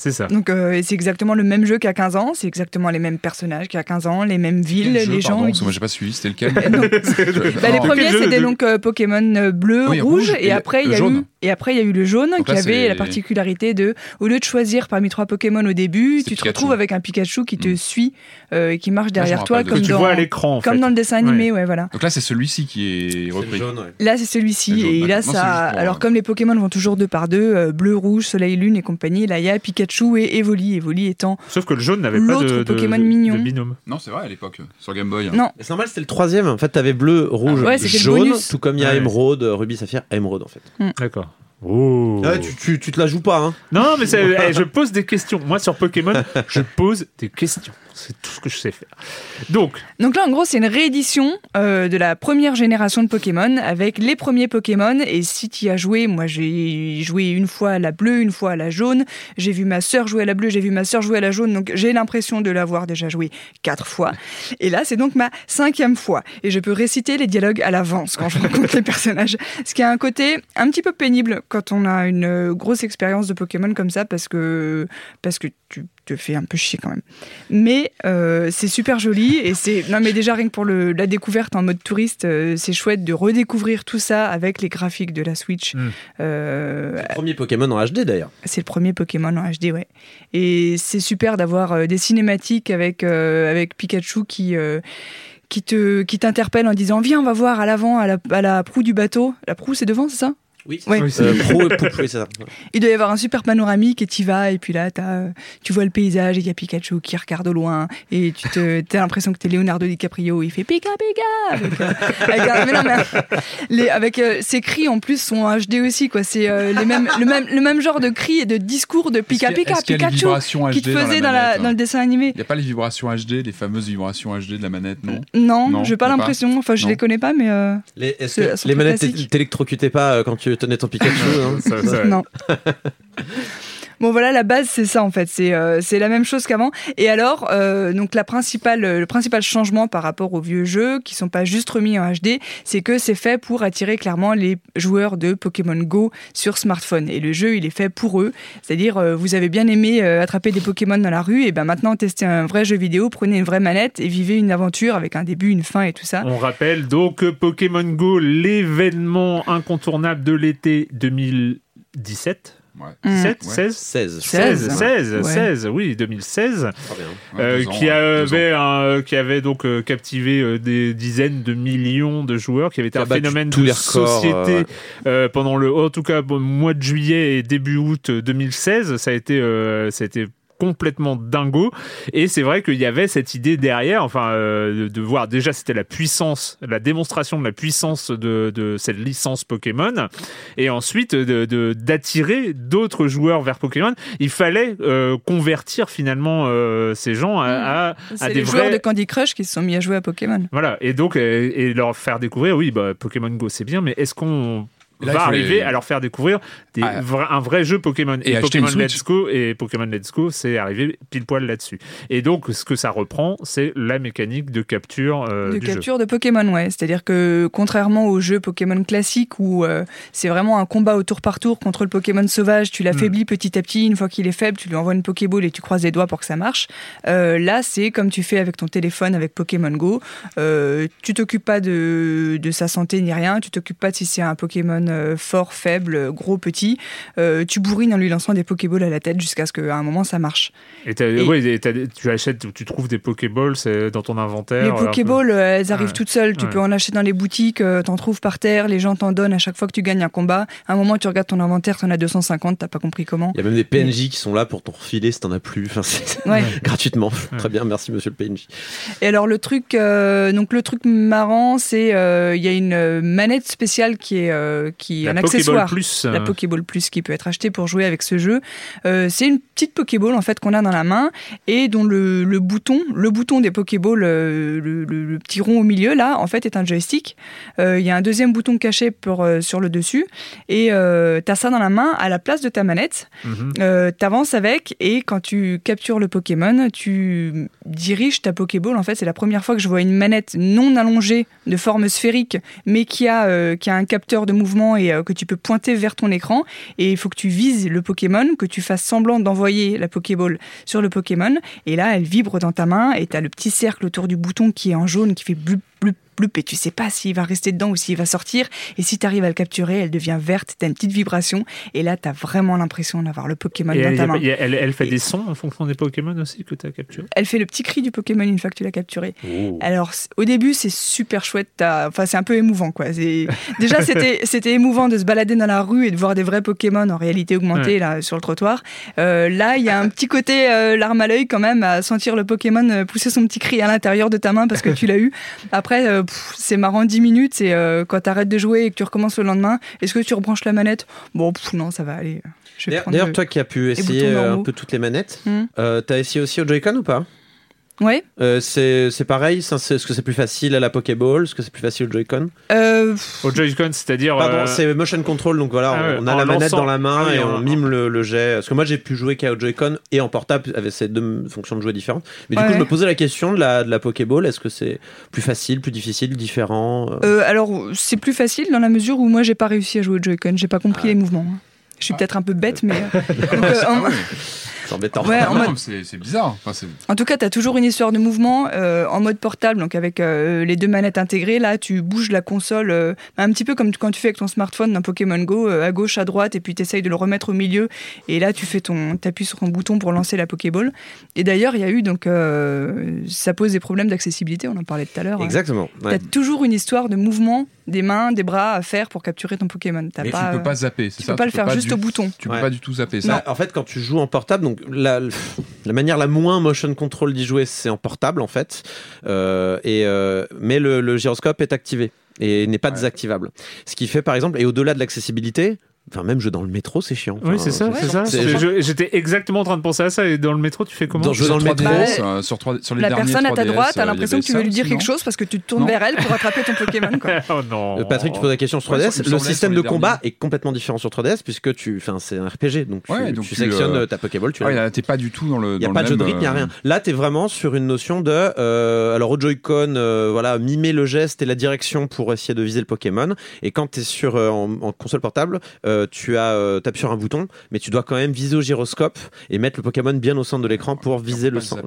C'est ça. Donc, euh, c'est exactement le même jeu qu'il y a 15 ans, c'est exactement les mêmes personnages qu'il y a 15 ans, les mêmes villes, jeu, les pardon, gens. parce que moi j'ai pas suivi, c'était lequel <laughs> Bah, les premiers c'était donc euh, Pokémon euh, bleu, Oui, rouge, et, et après il y a eu et après il y a eu le jaune Donc qui là, avait la particularité de au lieu de choisir parmi trois Pokémon au début, tu te Pikachu. retrouves avec un Pikachu qui te Mm. suit euh, et qui marche derrière toi comme dans vois à l'écran, en comme fait. dans le dessin animé, ouais, voilà. Donc là c'est celui-ci qui est repris. Là, c'est celui-ci. Et là, ça. Alors, comme les Pokémon vont toujours deux par deux, bleu, rouge, soleil, lune et compagnie, là, il y a Pikachu et Evoli. Evoli étant. Sauf que le jaune n'avait pas de, de- Pokémon de- mignon. de binôme. Non, c'est vrai à l'époque, sur Game Boy. Non, Mais C'est normal c'était le troisième. En fait t'avais bleu, rouge, Ouais, le jaune, tout comme il y a Ouais. émeraude, rubis, saphir, émeraude en fait. D'accord. Oh. Ah, tu, tu, tu te la joues pas hein. Non, mais c'est- <laughs> eh, je pose des questions. Moi, sur Pokémon, je pose des questions. C'est tout ce que je sais faire. Donc, Donc là, en gros, c'est une réédition euh, de la première génération de Pokémon avec les premiers Pokémon. Et si tu y as joué, moi j'ai joué une fois à la bleue, une fois à la jaune. J'ai vu ma sœur jouer à la bleue, j'ai vu ma sœur jouer à la jaune. Donc j'ai l'impression de l'avoir déjà joué quatre fois. Et là, c'est donc ma cinquième fois. Et je peux réciter les dialogues à l'avance quand je rencontre les personnages. Ce qui a un côté un petit peu pénible quand on a une euh, grosse expérience de Pokémon comme ça parce que, parce que tu te fais un peu chier quand même. Mais euh, c'est super joli et c'est non mais déjà rien que pour le, la découverte en mode touriste, euh, c'est chouette de redécouvrir tout ça avec les graphiques de la Switch. Mm. Euh, Premier Pokémon en HD d'ailleurs. c'est le premier Pokémon en HD, ouais. Et c'est super d'avoir euh, des cinématiques avec euh, avec Pikachu qui euh, qui te qui t'interpelle en disant viens on va voir à l'avant à la, à la proue du bateau. La proue c'est devant c'est ça? Oui. Ouais. Euh, Pro et Poup, oui, c'est ça. <laughs> Il doit y avoir un super panoramique et tu vas et puis là t'as, euh, tu vois le paysage et il y a Pikachu qui regarde au loin et tu te as l'impression que t'es Leonardo DiCaprio il fait Pika Pika avec, euh, avec un- mais non, mais, <laughs> les, avec euh, ses cris en plus sont HD aussi quoi c'est euh, les mêmes le même le même genre de cris et de discours de Pika Pika Pikachu qui te HD dans la faisait dans, la, manette, dans le hein dessin animé Il n'y a pas les vibrations HD, les fameuses vibrations HD de la manette, non? Non, Non, j'ai pas l'impression enfin je Non. les connais pas mais euh, Les, que les manettes t'électrocutaient pas euh, quand tu tenais ton Pikachu <laughs> hein. Ça- ça- non <laughs> <laughs> Bon voilà, la base c'est ça en fait, c'est euh, c'est la même chose qu'avant. Et alors, euh, donc la principale, le principal changement par rapport aux vieux jeux qui sont pas juste remis en HD, c'est que c'est fait pour attirer clairement les joueurs de Pokémon Go sur smartphone. Et le jeu il est fait pour eux, c'est-à-dire euh, vous avez bien aimé euh, attraper des Pokémon dans la rue, et ben maintenant testez un vrai jeu vidéo, prenez une vraie manette et vivez une aventure avec un début, une fin et tout ça. On rappelle donc euh, Pokémon Go, l'événement incontournable de l'été 2017. Ouais. Mm. 17, Ouais. 16 16. 16, 16, Ouais. 16, oui, 2016, Très bien. Ouais, euh, ans, qui, avait un- qui avait donc euh, captivé euh, des dizaines de millions de joueurs, qui avait été un phénomène de records, société euh, euh, pendant le, en tout cas, bon, mois de juillet et début août 2016. Ça a été, euh, ça a été complètement dingo. Et c'est vrai qu'il y avait cette idée derrière enfin euh, de, de voir déjà c'était la puissance la démonstration de la puissance de, de cette licence Pokémon. Et ensuite de de- d'attirer d'autres joueurs vers Pokémon. Il fallait euh, convertir finalement euh, ces gens à, à- à C'est des les joueurs de Candy Crush qui se sont mis à jouer à Pokémon. voilà, et donc et leur faire découvrir, oui, bah, Pokémon Go c'est bien, mais est-ce qu'on Là, va les- arriver à leur faire découvrir des Ah. un vrai jeu Pokémon Et Pokémon. Let's Go et Pokémon Let's Go c'est arrivé pile poil là-dessus. Et donc ce que ça reprend, c'est la mécanique de capture euh, de du jeu. capture de Pokémon, ouais. C'est-à-dire que contrairement aux jeux Pokémon classiques où euh, c'est vraiment un combat au tour par tour contre le Pokémon sauvage, tu l'affaiblis petit à petit, une fois qu'il est faible, tu lui envoies une Pokéball et tu croises les doigts pour que ça marche. Euh, là, c'est comme tu fais avec ton téléphone avec Pokémon Go. Euh, tu t'occupes pas de, de sa santé ni rien, tu t'occupes pas de si c'est un Pokémon euh, fort, faible, gros, petit. Euh, tu bourrines en lui lançant des Pokéballs à la tête jusqu'à ce qu'à un moment ça marche. Et, t'as- Et- ouais, et t'as- tu achètes, tu trouves des Pokéballs c'est dans ton inventaire. Les Pokéballs, euh, elles arrivent Ouais. toutes seules. Tu Ouais. peux en acheter dans les boutiques, euh, t'en trouves par terre, les gens t'en donnent à chaque fois que tu gagnes un combat. À un moment, tu regardes ton inventaire, t'en as 250, t'as pas compris comment. Il y a même des PNJ qui sont là pour t'en refiler si t'en as plus. Enfin, c'est- Ouais. <laughs> gratuitement. Très bien, merci monsieur le PNJ. Et alors le truc, euh, donc le truc marrant, c'est euh, il y a une euh, manette spéciale qui est euh, qui est La un Pokéball accessoire. Plus. La euh, Pokéball Plus qui peut être achetée pour jouer avec ce jeu. Euh, c'est une petite Pokéball en fait qu'on a dans la main et dont le, le bouton, le bouton des Pokéballs, euh, le, le- le petit rond au milieu là, en fait est un joystick. Il y a un deuxième bouton caché pour, sur le dessus et euh, t'as ça dans la main à la place de ta manette. mhm. Euh, t'avances avec et quand tu captures le Pokémon, tu diriges ta Pokéball. En fait, c'est la première fois que je vois une manette non allongée de forme sphérique, mais qui a, qui a un capteur de mouvement et euh, que tu peux pointer vers ton écran. Et il faut que tu vises le Pokémon, que tu fasses semblant d'envoyer la Pokéball sur le Pokémon. Et là, elle vibre dans ta main et t'as le petit cercle autour du bouton qui est en jaune, qui fait blup, blup, et tu sais pas s'il va rester dedans ou s'il va sortir. Et si tu arrives à le capturer, elle devient verte, t'as une petite vibration, et là, t'as vraiment l'impression d'avoir le Pokémon Et dans elle, ta main. elle, elle fait Et- des sons en fonction des Pokémon aussi que tu as capturés. Elle fait le petit cri du Pokémon une fois que tu l'as capturé. Oh. Alors, au début, c'est super chouette. t'as- Enfin, c'est un peu émouvant, quoi. Déjà, c'était <laughs> c'était émouvant de se balader dans la rue et de voir des vrais Pokémon en réalité augmentée là sur le trottoir. Euh, là, il y a un petit côté euh, larme à l'œil quand même à sentir le Pokémon euh, pousser son petit cri à l'intérieur de ta main parce que tu l'as eu. Après, <laughs> euh, pff, c'est marrant 10 minutes et euh, quand t'arrêtes de jouer et que tu recommences le lendemain, est-ce que tu rebranches la manette? Bon, pff, non, ça va aller. D'ailleurs, le- toi qui as pu essayer euh, un peu toutes les manettes, euh, t'as essayé aussi au Joy-Con ou pas? Ouais. Euh, c'est c'est pareil ça, c'est- Est-ce que c'est plus facile à la Pokéball Est-ce que c'est plus facile au Joy-Con? Euh, Au Joy-Con, c'est-à-dire. Pardon, euh, c'est motion control, donc voilà, Ah ouais, on a en la manette dans la main Ah et on mime le, le jet. Parce que moi j'ai pu jouer qu'à au Joy-Con et en portable avec ces deux fonctions de jouer différentes. Mais du Ouais, coup, je me posais la question de la, de la Pokéball est-ce que c'est plus facile, plus difficile, différent euh? Euh, alors, c'est plus facile dans la mesure où moi, j'ai pas réussi à jouer au Joy-Con. J'ai pas compris Ah. les mouvements. hein. Je suis peut-être un peu bête, mais. <laughs> donc, en, <laughs> C'est embêtant. Ouais, en mode- c'est c'est bizarre. Enfin, c'est- en tout cas, tu as toujours une histoire de mouvement euh, en mode portable, donc avec euh, les deux manettes intégrées. Là, tu bouges la console euh, un petit peu comme quand tu fais avec ton smartphone dans Pokémon Go, euh, à gauche, à droite, et puis tu essayes de le remettre au milieu. Et là, tu fais ton, appuies sur ton bouton pour lancer la Pokéball. Et d'ailleurs, il y a eu, donc, euh, ça pose des problèmes d'accessibilité, on en parlait tout à l'heure. hein. Exactement. T'as ouais. toujours une histoire de mouvement des mains, des bras à faire pour capturer ton Pokémon. T'as Mais pas, tu peux pas zapper, c'est tu ça peux pas le faire juste du- au bouton. Tu peux Ouais. pas du tout zapper Bah, ça. en fait, quand tu joues en portable, donc la, la manière la moins motion control d'y jouer, c'est en portable en fait. Euh, et, euh, mais le, le gyroscope est activé et n'est pas Ouais. désactivable. Ce qui fait par exemple, et au-delà de l'accessibilité, enfin même jouer dans le métro, c'est chiant. Oui, c'est ça, ouais, c'est ça. c'est- C'est- je- J'étais exactement en train de penser à ça. Et dans le métro, tu fais comment Dans- jouer dans le métro. 3DS, euh, sur, 3 sur les La personne à ta 3DS, droite, euh, il y l'impression que tu veux ça lui dire quelque chose parce que tu te tournes Non. vers elle pour attraper ton Pokémon. Quoi. <laughs> Oh non. Euh, Patrick, tu poses la question sur Ouais, 3DS. ça me le système de combat derniers. est complètement différent sur 3DS puisque tu, enfin, c'est un RPG, donc tu, Ouais, donc tu tu, sélectionnes euh, ta Pokéball, tu Ah oui, la là, t'es pas du tout dans le. Il n'y a pas de jeu de rythme, il n'y a euh, rien. Là, tu es vraiment sur une notion de. euh, alors, au Joy-Con, euh, voilà, mimer le geste et la direction pour essayer de viser le Pokémon. Et quand tu es sur, euh, en console portable, euh, tu as, euh, appuies sur un bouton, mais tu dois quand même viser au gyroscope et mettre le Pokémon bien au centre de l'écran pour viser le, centre-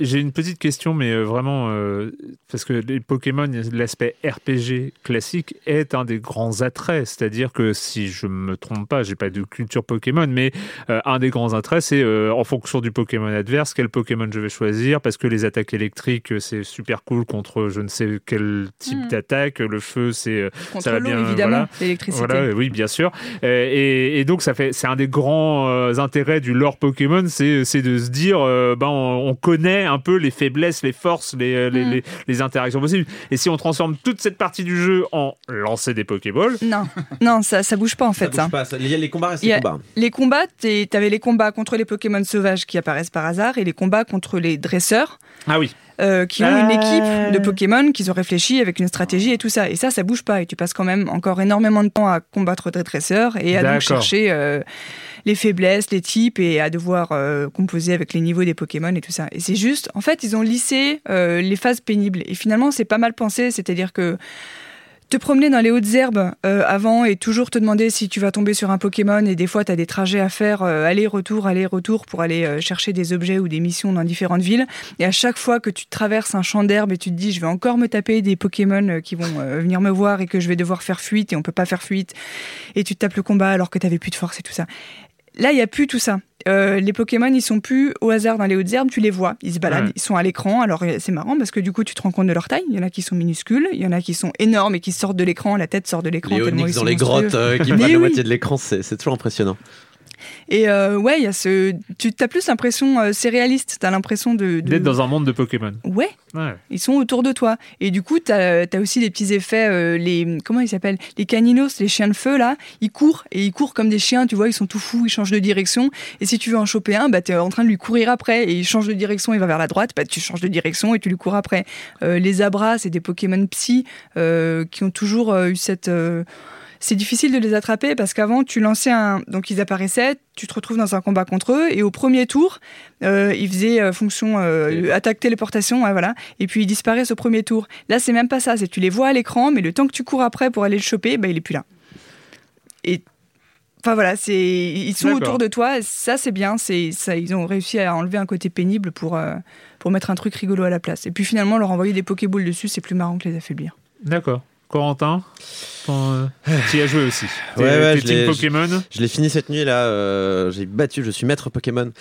J'ai une petite question, mais euh, vraiment, euh, parce que les Pokémon, l'aspect RPG classique est un des grands attraits. C'est-à-dire que si je me trompe pas, j'ai pas de culture Pokémon, mais euh, un des grands attraits, c'est euh, en fonction du Pokémon adverse, quel Pokémon je vais choisir, parce que les attaques électriques, c'est super cool contre je ne sais quel type Hmm. d'attaque. Le feu, c'est Contre ça va l'eau, bien, évidemment, voilà. l'électricité. Voilà, oui, bien sûr. Euh, et, et donc, ça fait, c'est un des grands euh, intérêts du lore Pokémon, c'est, c'est de se dire, euh, ben, on, on connaît un peu les faiblesses, les forces, les, les, Mm. les, les interactions possibles. Et si on transforme toute cette partie du jeu en lancer des Pokéballs, Non, non, ça, ça bouge pas en Ça fait. bouge ça. pas, ça- il y a les combats restent Il y les a- combats. Les combats, t'avais les combats contre les Pokémon sauvages qui apparaissent par hasard et les combats contre les dresseurs ah oui, euh, qui ont une équipe de Pokémon qu'ils ont réfléchi avec une stratégie et tout ça. Et ça, ça bouge pas. Et tu passes quand même encore énormément de temps à combattre des dresseurs et à donc chercher euh, les faiblesses, les types et à devoir euh, composer avec les niveaux des Pokémon et tout ça. Et c'est juste, en fait, ils ont lissé euh, les phases pénibles. Et finalement, c'est pas mal pensé. C'est-à-dire que te promener dans les hautes herbes euh, avant et toujours te demander si tu vas tomber sur un Pokémon et des fois tu des trajets à faire euh, aller-retour, aller-retour pour aller euh, chercher des objets ou des missions dans différentes villes et à chaque fois que tu traverses un champ d'herbe et tu te dis je vais encore me taper des Pokémon qui vont venir me voir et que je vais devoir faire fuite et on peut pas faire fuite et tu te tapes le combat alors que tu plus de force et tout ça. Là, il y a plus tout ça. Euh, les Pokémon, ils sont plus au hasard dans les hautes herbes, tu les vois, ils se baladent, Ouais. ils sont à l'écran. Alors euh, c'est marrant parce que du coup, tu te rends compte de leur taille. Il y en a qui sont minuscules, il y en a qui sont énormes et qui sortent de l'écran, la tête sort de l'écran. Les tellement ils dans les monstrueux. grottes euh, qui prennent la moitié de l'écran, c'est toujours impressionnant. Et euh, ouais, il y a ce. Tu as plus l'impression, euh, c'est réaliste. T'as l'impression de, de- d'être dans un monde de Pokémon. Ouais, Ouais. ils sont autour de toi. Et du coup, t'as as aussi des petits effets. euh, les comment ils s'appellent? Les caninos, les chiens de feu là. Ils courent et ils courent comme des chiens. Tu vois, ils sont tout fous. Ils changent de direction. Et si tu veux en choper un, bah t'es en train de lui courir après. Et il change de direction. Il va vers la droite. Bah tu changes de direction et tu lui cours après. Les abras, c'est des Pokémon psy qui ont toujours eu cette c'est difficile de les attraper parce qu'avant, tu lançais un. Donc, ils apparaissaient, tu te retrouves dans un combat contre eux, et au premier tour, euh, ils faisaient euh, fonction euh, attaque téléportation, voilà, et puis ils disparaissent au premier tour. Là, c'est même pas ça, c'est tu les vois à l'écran, mais le temps que tu cours après pour aller le choper, bah, il est plus là. Et. Enfin voilà, c'est ils sont autour de toi. Ça c'est bien. C'est ça. Ils ont réussi à enlever un côté pénible pour euh, pour mettre un truc rigolo à la place. Et puis finalement leur envoyer des Pokéballs dessus, c'est plus marrant que les affaiblir. D'accord. Corentin, euh, <sighs> tu y as joué aussi. Ouais, je team Pokémon. Je l'ai fini cette nuit là, euh, j'ai battu, je suis maître Pokémon.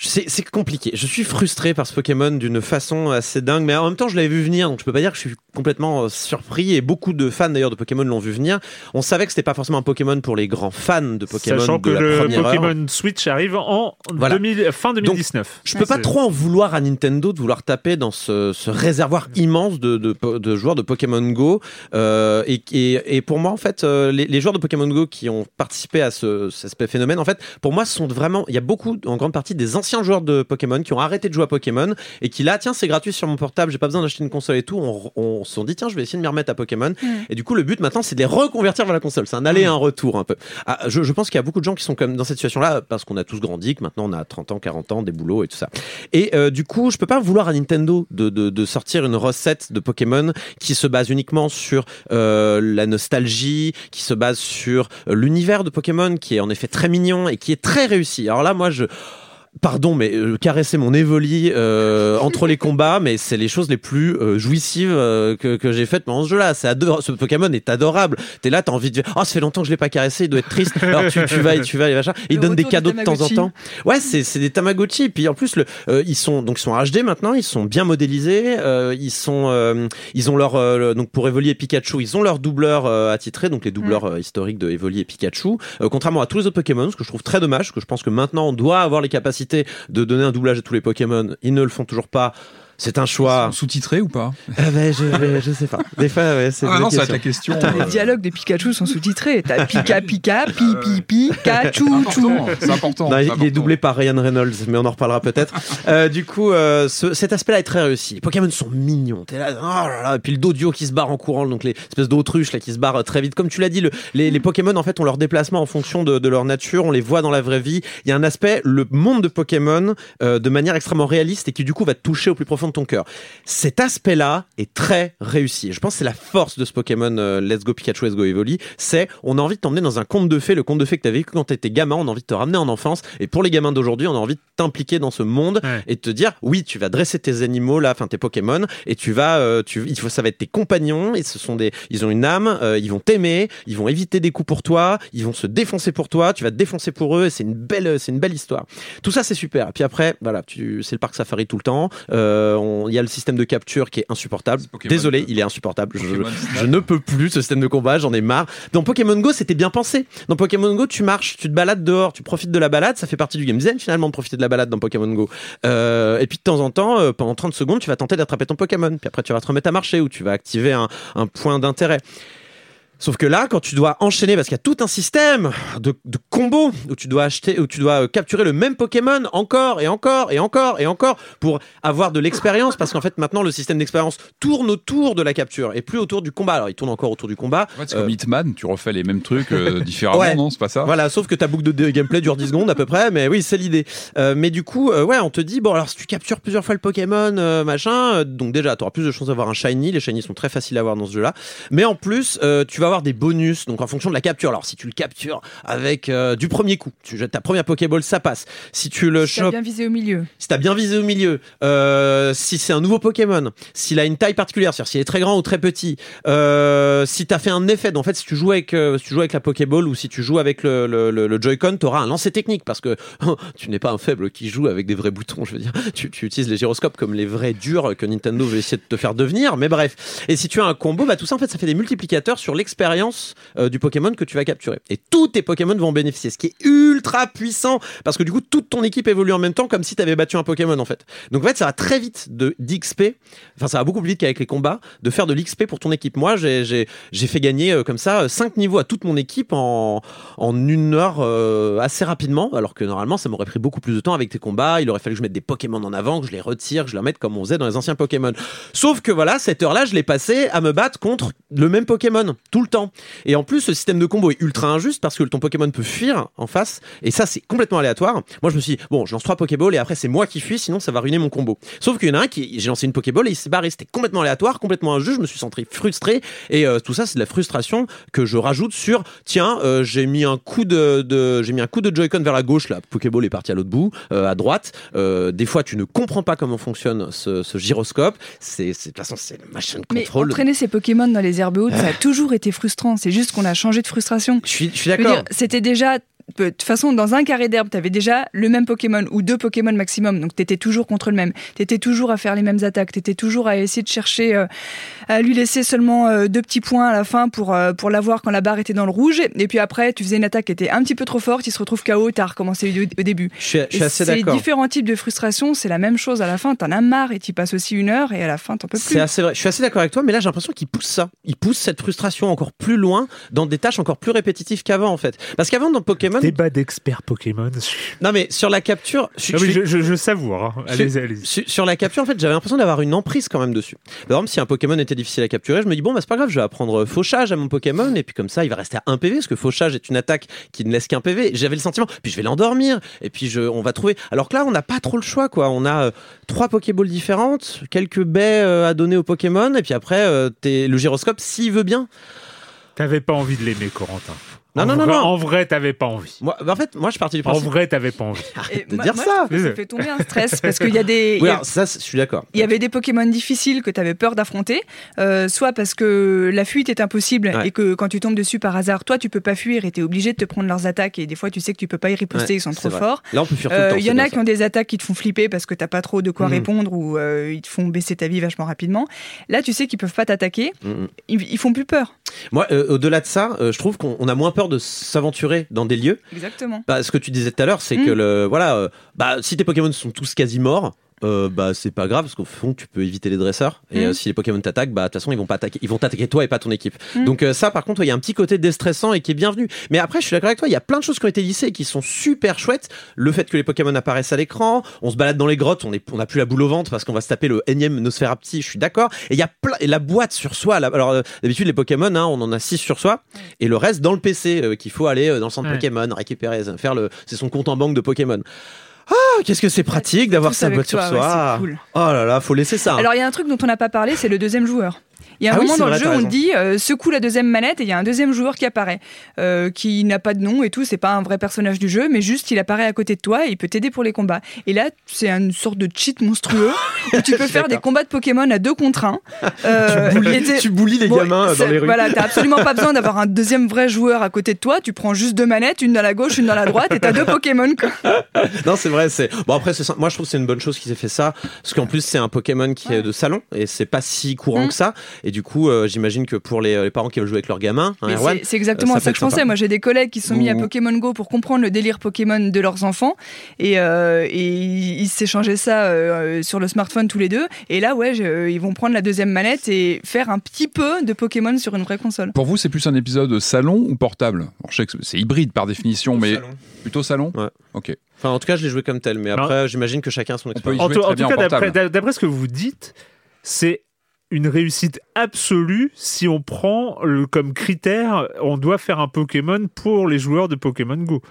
C'est compliqué. Je suis frustré par ce Pokémon d'une façon assez dingue, mais en même temps, je l'avais vu venir, donc je peux pas dire que je suis complètement euh, surpris. Et beaucoup de fans d'ailleurs de Pokémon l'ont vu venir. On savait que c'était pas forcément un Pokémon pour les grands fans de Pokémon Sachant de que la le heure. Pokémon Switch arrive en Voilà. 2000 fin 2019. Je peux pas C'est- trop en vouloir à Nintendo de vouloir taper dans ce, ce réservoir immense de, de, de joueurs de Pokémon Go. Euh, et, et, et pour moi, en fait, euh, les, les joueurs de Pokémon Go qui ont participé à ce, cet phénomène, en fait, pour moi, sont vraiment. Il y a beaucoup, en grande partie, des anciens joueurs de Pokémon qui ont arrêté de jouer à Pokémon et qui là, tiens, c'est gratuit sur mon portable, j'ai pas besoin d'acheter une console et tout. On, on se sont dit, tiens, je vais essayer de m'y remettre à Pokémon. Et du coup, le but maintenant, c'est de les reconvertir vers la console. C'est un aller et un retour un peu. Ah, je, je pense qu'il y a beaucoup de gens qui sont comme dans cette situation-là parce qu'on a tous grandi, que maintenant on a 30 ans, 40 ans, des boulots et tout ça. Et euh, du coup, je peux pas vouloir à Nintendo de, de, de sortir une recette de Pokémon qui se base uniquement sur euh, la nostalgie, qui se base sur euh, l'univers de Pokémon, qui est en effet très mignon et qui est très réussi. Alors là, moi, je Pardon, mais euh, caresser mon Evoli euh, <laughs> entre les combats, mais c'est les choses les plus euh, jouissives euh, que, que j'ai faites pendant ce jeu-là. C'est ce Pokémon est adorable. T'es là, t'as envie de, oh, ça fait longtemps que je l'ai pas caressé, il doit être triste. Alors tu, tu vas, et tu vas, et machin. Il Le donne des cadeaux de temps en temps. Ouais, c'est c'est des Tamagotchi. Puis en plus, le, euh, ils sont donc ils sont HD maintenant, ils sont bien modélisés. euh, ils sont, euh, ils ont leur euh, le- donc pour Evoli et Pikachu, ils ont leur doubleur euh, attitré, donc les doubleurs euh, historiques de Evoli et Pikachu. Contrairement à tous les autres Pokémon, ce que je trouve très dommage, parce que je pense que maintenant on doit avoir les capacités de donner un doublage à tous les Pokémon. Ils ne le font toujours pas. C'est un choix. Sous-titré ou pas Ah ben, je, je sais pas. Des fois, ouais, c'est Ah non, ça va question. être la question. Attends, les euh, dialogues de Pikachu sont sous-titrés. T'as <laughs> Pika Pika, Pi Pi Pi, Kachu Chou. important, C'est important. Non, il est doublé par Ryan Reynolds, mais on en reparlera peut-être. <laughs> Euh, du coup, euh, ce- cet aspect-là est très réussi. Les Pokémon sont mignons. T'es là, oh là là, et puis le dodio qui se barre en courant, donc les espèces d'autruches là qui se barrent euh, très vite. Comme tu l'as dit, le- les, les Pokémon en fait ont leur déplacement en fonction de, de leur nature. On les voit dans la vraie vie. Il y a un aspect, le monde de Pokémon, euh, de manière extrêmement réaliste et qui du coup va te toucher au plus profond de ton cœur. Cet aspect-là est très réussi. Je pense que c'est la force de ce Pokémon euh, Let's Go Pikachu, Let's Go Evoli. C'est, on a envie de t'emmener dans un conte de fées, le conte de fées que t'avais vécu quand t'étais gamin. On a envie de te ramener en enfance. Et pour les gamins d'aujourd'hui, on a envie de t'impliquer dans ce monde Ouais. et de te dire, oui, tu vas dresser tes animaux là, enfin tes Pokémon, et tu vas, euh, tu, il faut, ça va être tes compagnons. Et ce sont des, ils ont une âme, euh, ils vont t'aimer, ils vont éviter des coups pour toi, ils vont se défoncer pour toi, tu vas te défoncer pour eux. Et c'est une belle, c'est une belle histoire. Tout ça, c'est super. Et puis après, voilà, tu, c'est le parc safari tout le temps. Euh, Il y a le système de capture qui est insupportable. Désolé, il est insupportable. Je- ne peux plus ce système de combat, j'en ai marre. Dans Pokémon Go, c'était bien pensé. Dans Pokémon Go, tu marches, tu te balades dehors, tu profites de la balade, ça fait partie du game design finalement de profiter de la balade dans Pokémon Go. Euh, et puis de temps en temps, euh, pendant 30 secondes, tu vas tenter d'attraper ton Pokémon. Puis après, tu vas te remettre à marcher ou tu vas activer un, un point d'intérêt. Sauf que là, quand tu dois enchaîner, parce qu'il y a tout un système de, de combos où tu dois acheter, où tu dois euh, capturer le même Pokémon encore et encore et encore et encore pour avoir de l'expérience, parce qu'en fait maintenant le système d'expérience tourne autour de la capture et plus autour du combat. Alors il tourne encore autour du combat. En fait, c'est Euh, comme Hitman, tu refais les mêmes trucs euh, <laughs> différemment, Ouais. non C'est pas ça? Voilà, sauf que ta boucle de gameplay dure 10 secondes à peu près, mais oui, c'est l'idée. Euh, mais du coup, euh, ouais, on te dit, bon, alors si tu captures plusieurs fois le Pokémon, euh, machin, euh, donc déjà, tu auras plus de chances d'avoir un shiny. Les shiny sont très faciles à avoir dans ce jeu-là. Mais en plus, euh, tu vas avoir des bonus, donc en fonction de la capture. Alors si tu le captures avec euh, du premier coup, tu jettes ta première Pokéball, ça passe. Si tu le Si chopes bien visé au milieu. si t'as bien visé au milieu, euh, si c'est un nouveau Pokémon, s'il a une taille particulière, c'est-à-dire s'il est très grand ou très petit, euh, si t'as fait un effet, en fait, si tu joues avec, euh, si tu joues avec la Pokéball ou si tu joues avec le, le, le, le Joy-Con, t'auras un lancer technique parce que <laughs> tu n'es pas un faible qui joue avec des vrais boutons, je veux dire. Tu, tu utilises les gyroscopes comme les vrais durs que Nintendo veut essayer de te faire devenir, mais bref. Et si tu as un combo, bah tout ça, en fait, ça fait des multiplicateurs sur l'expérience euh, du Pokémon que tu vas capturer. Et tous tes Pokémon vont bénéficier, ce qui est ultra puissant parce que du coup, toute ton équipe évolue en même temps comme si tu avais battu un Pokémon en fait. Donc en fait, ça va très vite d'XP, enfin ça va beaucoup plus vite qu'avec les combats, de faire de l'XP pour ton équipe. Moi, j'ai fait gagner euh, comme ça 5 niveaux à toute mon équipe en en une heure euh, assez rapidement, alors que normalement ça m'aurait pris beaucoup plus de temps avec tes combats. Il aurait fallu que je mette des Pokémon en avant, que je les retire, que je les remette comme on faisait dans les anciens Pokémon. Sauf que voilà, cette heure-là, je l'ai passée à me battre contre le même Pokémon tout le temps. Et en plus, ce système de combo est ultra injuste parce que ton Pokémon peut fuir en face, et ça c'est complètement aléatoire. Moi, je me suis dit, bon, je lance trois Pokéballs et après c'est moi qui fuis, sinon ça va ruiner mon combo. Sauf qu'il y en a un qui, j'ai lancé une Pokéball et il s'est barré. C'était complètement aléatoire, complètement injuste. Je me suis senti frustré et euh, tout ça, c'est de la frustration que je rajoute sur, tiens, euh, j'ai mis un coup de, de- j'ai mis un coup de Joy-Con vers la gauche, la Pokéball est partie à l'autre bout, euh, à droite. Des fois, tu ne comprends pas comment fonctionne ce, ce gyroscope. C'est, de toute façon, c'est le machine Mais control. entraîner ces Pokémon dans les herbes hautes, ça a <laughs> toujours été frustrant. C'est juste qu'on a changé de frustration. Je suis, je suis d'accord. C'était déjà. De toute façon, dans un carré d'herbe, t'avais déjà le même Pokémon ou deux Pokémon maximum, donc t'étais toujours contre le même. T'étais toujours à faire les mêmes attaques. T'étais toujours à essayer de chercher euh, à lui laisser seulement euh, deux petits points à la fin pour euh, pour l'avoir quand la barre était dans le rouge. Et puis après, tu faisais une attaque qui était un petit peu trop forte, il se retrouve KO, t'as recommencé au, au début. Je suis, je suis Et assez d'accord. différents types de frustration, c'est la même chose. À la fin, t'en as marre et t'y passes aussi une heure et à la fin, t'en peux plus. C'est assez vrai. Je suis assez d'accord avec toi, mais là j'ai l'impression qu'il pousse ça. Il pousse cette frustration encore plus loin dans des tâches encore plus répétitives qu'avant en fait. Parce qu'avant dans Pokémon, Débat d'experts Pokémon. non mais sur la capture, je, Ah je oui, suis- je, je- je savoure. hein. Allez-y, allez-y. Sur, sur la capture, en fait, j'avais l'impression d'avoir une emprise quand même dessus. Par exemple, si un Pokémon était difficile à capturer, je me dis bon, bah, c'est pas grave, je vais apprendre fauchage à mon Pokémon et puis comme ça, il va rester à 1 PV parce que fauchage est une attaque qui ne laisse qu'un PV. J'avais le sentiment, puis je vais l'endormir et puis je, on va trouver. Alors que là, on n'a pas trop le choix, quoi. On a euh, trois Pokéballs différentes, quelques baies euh, à donner aux Pokémon et puis après, euh, le gyroscope, s'il veut bien. T'avais pas envie de l'aimer, Corentin. Non, en non, non, vrai, non. En vrai, t'avais pas envie. Moi, bah, en fait, moi, je suis parti du En principe. vrai, t'avais pas envie. Et de moi- dire moi, ça. je Ça fait tomber un stress parce qu'il y a <laughs> des. Oui, alors, ça, je suis d'accord. Il y avait des Pokémon difficiles que tu avais peur d'affronter, euh, soit parce que la fuite est impossible Ouais. et que quand tu tombes dessus par hasard, toi tu peux pas fuir et tu es obligé de te prendre leurs attaques et des fois tu sais que tu peux pas y riposter, Ouais, ils sont c'est trop vrai. forts. Là, on peut fuir tout le Euh, temps. Il y en a ça. qui ont des attaques qui te font flipper parce que t'as pas trop de quoi Mhm. répondre ou euh, ils te font baisser ta vie vachement rapidement. Là, tu sais qu'ils peuvent pas t'attaquer, Mhm. ils, ils font plus peur. Moi, euh, au-delà de ça, euh, je trouve qu'on on a moins peur de s'aventurer dans des lieux. Exactement. Bah, ce que tu disais tout à l'heure, c'est Mm. que le voilà, euh, bah, si tes Pokémon sont tous quasi morts, euh, bah c'est pas grave parce qu'au fond tu peux éviter les dresseurs. Et Mm. euh, si les Pokémon t'attaquent bah de toute façon ils vont pas attaquer ils vont t'attaquer toi et pas ton équipe. Mm. donc euh, ça par contre il y a un petit côté déstressant et qui est bienvenu. Mais après je suis d'accord avec toi il y a plein de choses qui ont été lissées et qui sont super chouettes. Le fait que les Pokémon apparaissent à l'écran on se balade dans les grottes on est on a plus la boule au ventre parce qu'on va se taper le énième Nosferapti je suis d'accord. Et il y a plein et la boîte sur soi alors euh, d'habitude les Pokémon hein, on en a 6 sur soi. Et le reste dans le PC qu'il faut aller dans le centre Ouais. Pokémon récupérer faire le c'est son compte en banque de Pokémon ah, qu'est-ce que c'est pratique d'avoir sa boîte sur ouais, soi. c'est cool. Oh là là, faut laisser ça. hein. Alors il y a un truc dont on n'a pas parlé, c'est le deuxième joueur. Il y a un Ah moment dans vrai, le jeu où on dit euh, secoue la deuxième manette et il y a un deuxième joueur qui apparaît, euh, qui n'a pas de nom et tout, c'est pas un vrai personnage du jeu, mais juste il apparaît à côté de toi et il peut t'aider pour les combats. Et là, c'est une sorte de cheat monstrueux <laughs> où tu peux faire des combats de Pokémon à deux contre un. <laughs> Euh, tu, boulis, t'es- tu boulis les Bon, gamins dans les rues. Voilà, t'as <laughs> absolument pas besoin d'avoir un deuxième vrai joueur à côté de toi. Tu prends juste deux manettes, une dans la gauche, une dans la droite, et t'as deux Pokémon. Quoi. Non, c'est vrai. C'est bon après, moi je trouve que c'est une bonne chose qu'ils aient fait ça, parce qu'en plus c'est un Pokémon qui est de salon et c'est pas si courant Mm. que ça. Et du coup, euh, j'imagine que pour les, les parents qui veulent jouer avec leurs gamins, hein, c'est- exactement euh, ça, ça que je pensais. sympa. Moi, j'ai des collègues qui sont mis à. Pokémon Go pour comprendre le délire Pokémon de leurs enfants. Et, euh, et ils s'échangeaient ça euh, sur le smartphone tous les deux. Et là, ouais, ils vont prendre la deuxième manette et faire un petit peu de Pokémon sur une vraie console. Pour vous, c'est plus un épisode salon ou portable? Alors, Je sais que c'est hybride par définition, mais Salon. plutôt salon? Ouais. Ok. Enfin, en tout cas, je l'ai joué comme tel, mais après, j'imagine que chacun a son expérience. En tout, en cas, d'après ce que vous dites, c'est une réussite absolue si on prend le- comme critère, on doit faire un Pokémon pour les joueurs de Pokémon Go.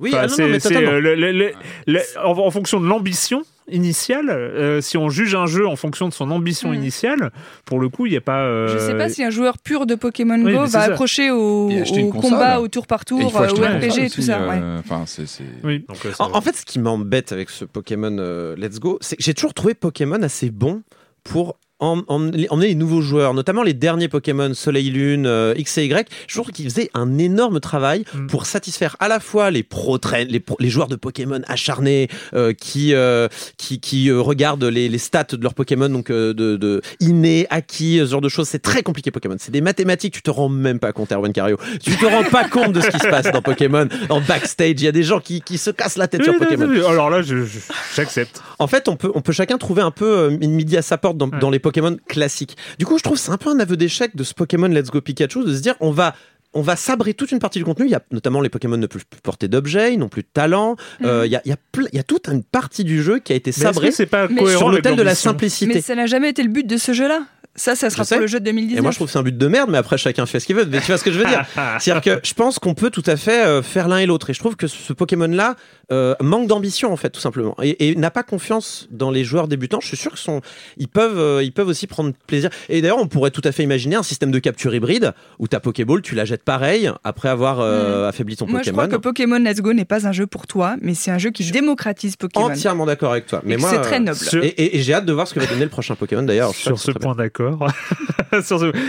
Oui, Enfin, ah non, non, c'est- mais c'est, totalement. euh, le- le- le- le- en, en fonction de l'ambition initiale, euh, si on juge un jeu en fonction de son ambition Mm. initiale, pour le coup, il n'y a pas. euh, Je sais pas si un joueur pur de Pokémon Oui, Go va ça. accrocher au, Et au combat au tour par Et tour, euh, au RPG, console tout ça. ouais. Enfin, c'est. c'est- Oui, donc, ça En, fait, ce qui m'embête avec ce Pokémon euh, Let's Go, c'est que j'ai toujours trouvé Pokémon assez bon pour emmener les nouveaux joueurs, notamment les derniers Pokémon Soleil Lune, euh, X et Y. Je trouve qu'ils faisaient un énorme travail Mm. pour satisfaire à la fois les pro les, pro- les joueurs de Pokémon acharnés euh, qui euh, qui, qui euh, regardent les, les stats de leurs Pokémon, donc euh, de, de innés, acquis, ce genre de choses. C'est très compliqué Pokémon. C'est des mathématiques. Tu te rends même pas compte, Erwan Cario. Tu te rends pas compte de ce qui se passe dans Pokémon, en backstage. Il y a des gens qui, qui se cassent la tête Oui, sur Pokémon. non, Alors là, je- je- j'accepte. En fait, on peut, on peut chacun trouver un peu euh, une midi à sa porte dans, Ouais. dans les Pokémon classiques. Du coup, je trouve que c'est un peu un aveu d'échec de ce Pokémon Let's Go Pikachu de se dire on va. On va sabrer toute une partie du contenu. Il y a notamment les Pokémon ne peuvent plus porter d'objets, ils n'ont plus de talent. Euh, il, y a, il, y a ple- il y a toute une partie du jeu qui a été Mais que sabrée c'est pas Mais- cohérent sur l'autel de la simplicité. Mais ça n'a jamais été le but de ce jeu-là. Ça, ça sera Je sais. pour le jeu de 2019. Et moi, je trouve que c'est un but de merde, mais après, chacun fait ce qu'il veut. Mais tu vois ce que je veux dire? <laughs> C'est-à-dire que je pense qu'on peut tout à fait euh, faire l'un et l'autre. Et je trouve que ce Pokémon-là euh, manque d'ambition, en fait, tout simplement. Et, et n'a pas confiance dans les joueurs débutants. Je suis sûr qu'ils peuvent, euh, ils peuvent aussi prendre plaisir. Et d'ailleurs, on pourrait tout à fait imaginer un système de capture hybride où ta Pokéball, tu la jettes pareil après avoir euh, affaibli ton Hmm. Moi, je Pokémon. crois que Pokémon Let's Go n'est pas un jeu pour toi, mais c'est un jeu qui démocratise Pokémon. Entièrement d'accord avec toi. Mais moi, c'est très noble. Sur- Et, et- et j'ai hâte de voir ce que va donner le prochain Pokémon d'ailleurs. Sur ce point d'accord. <laughs>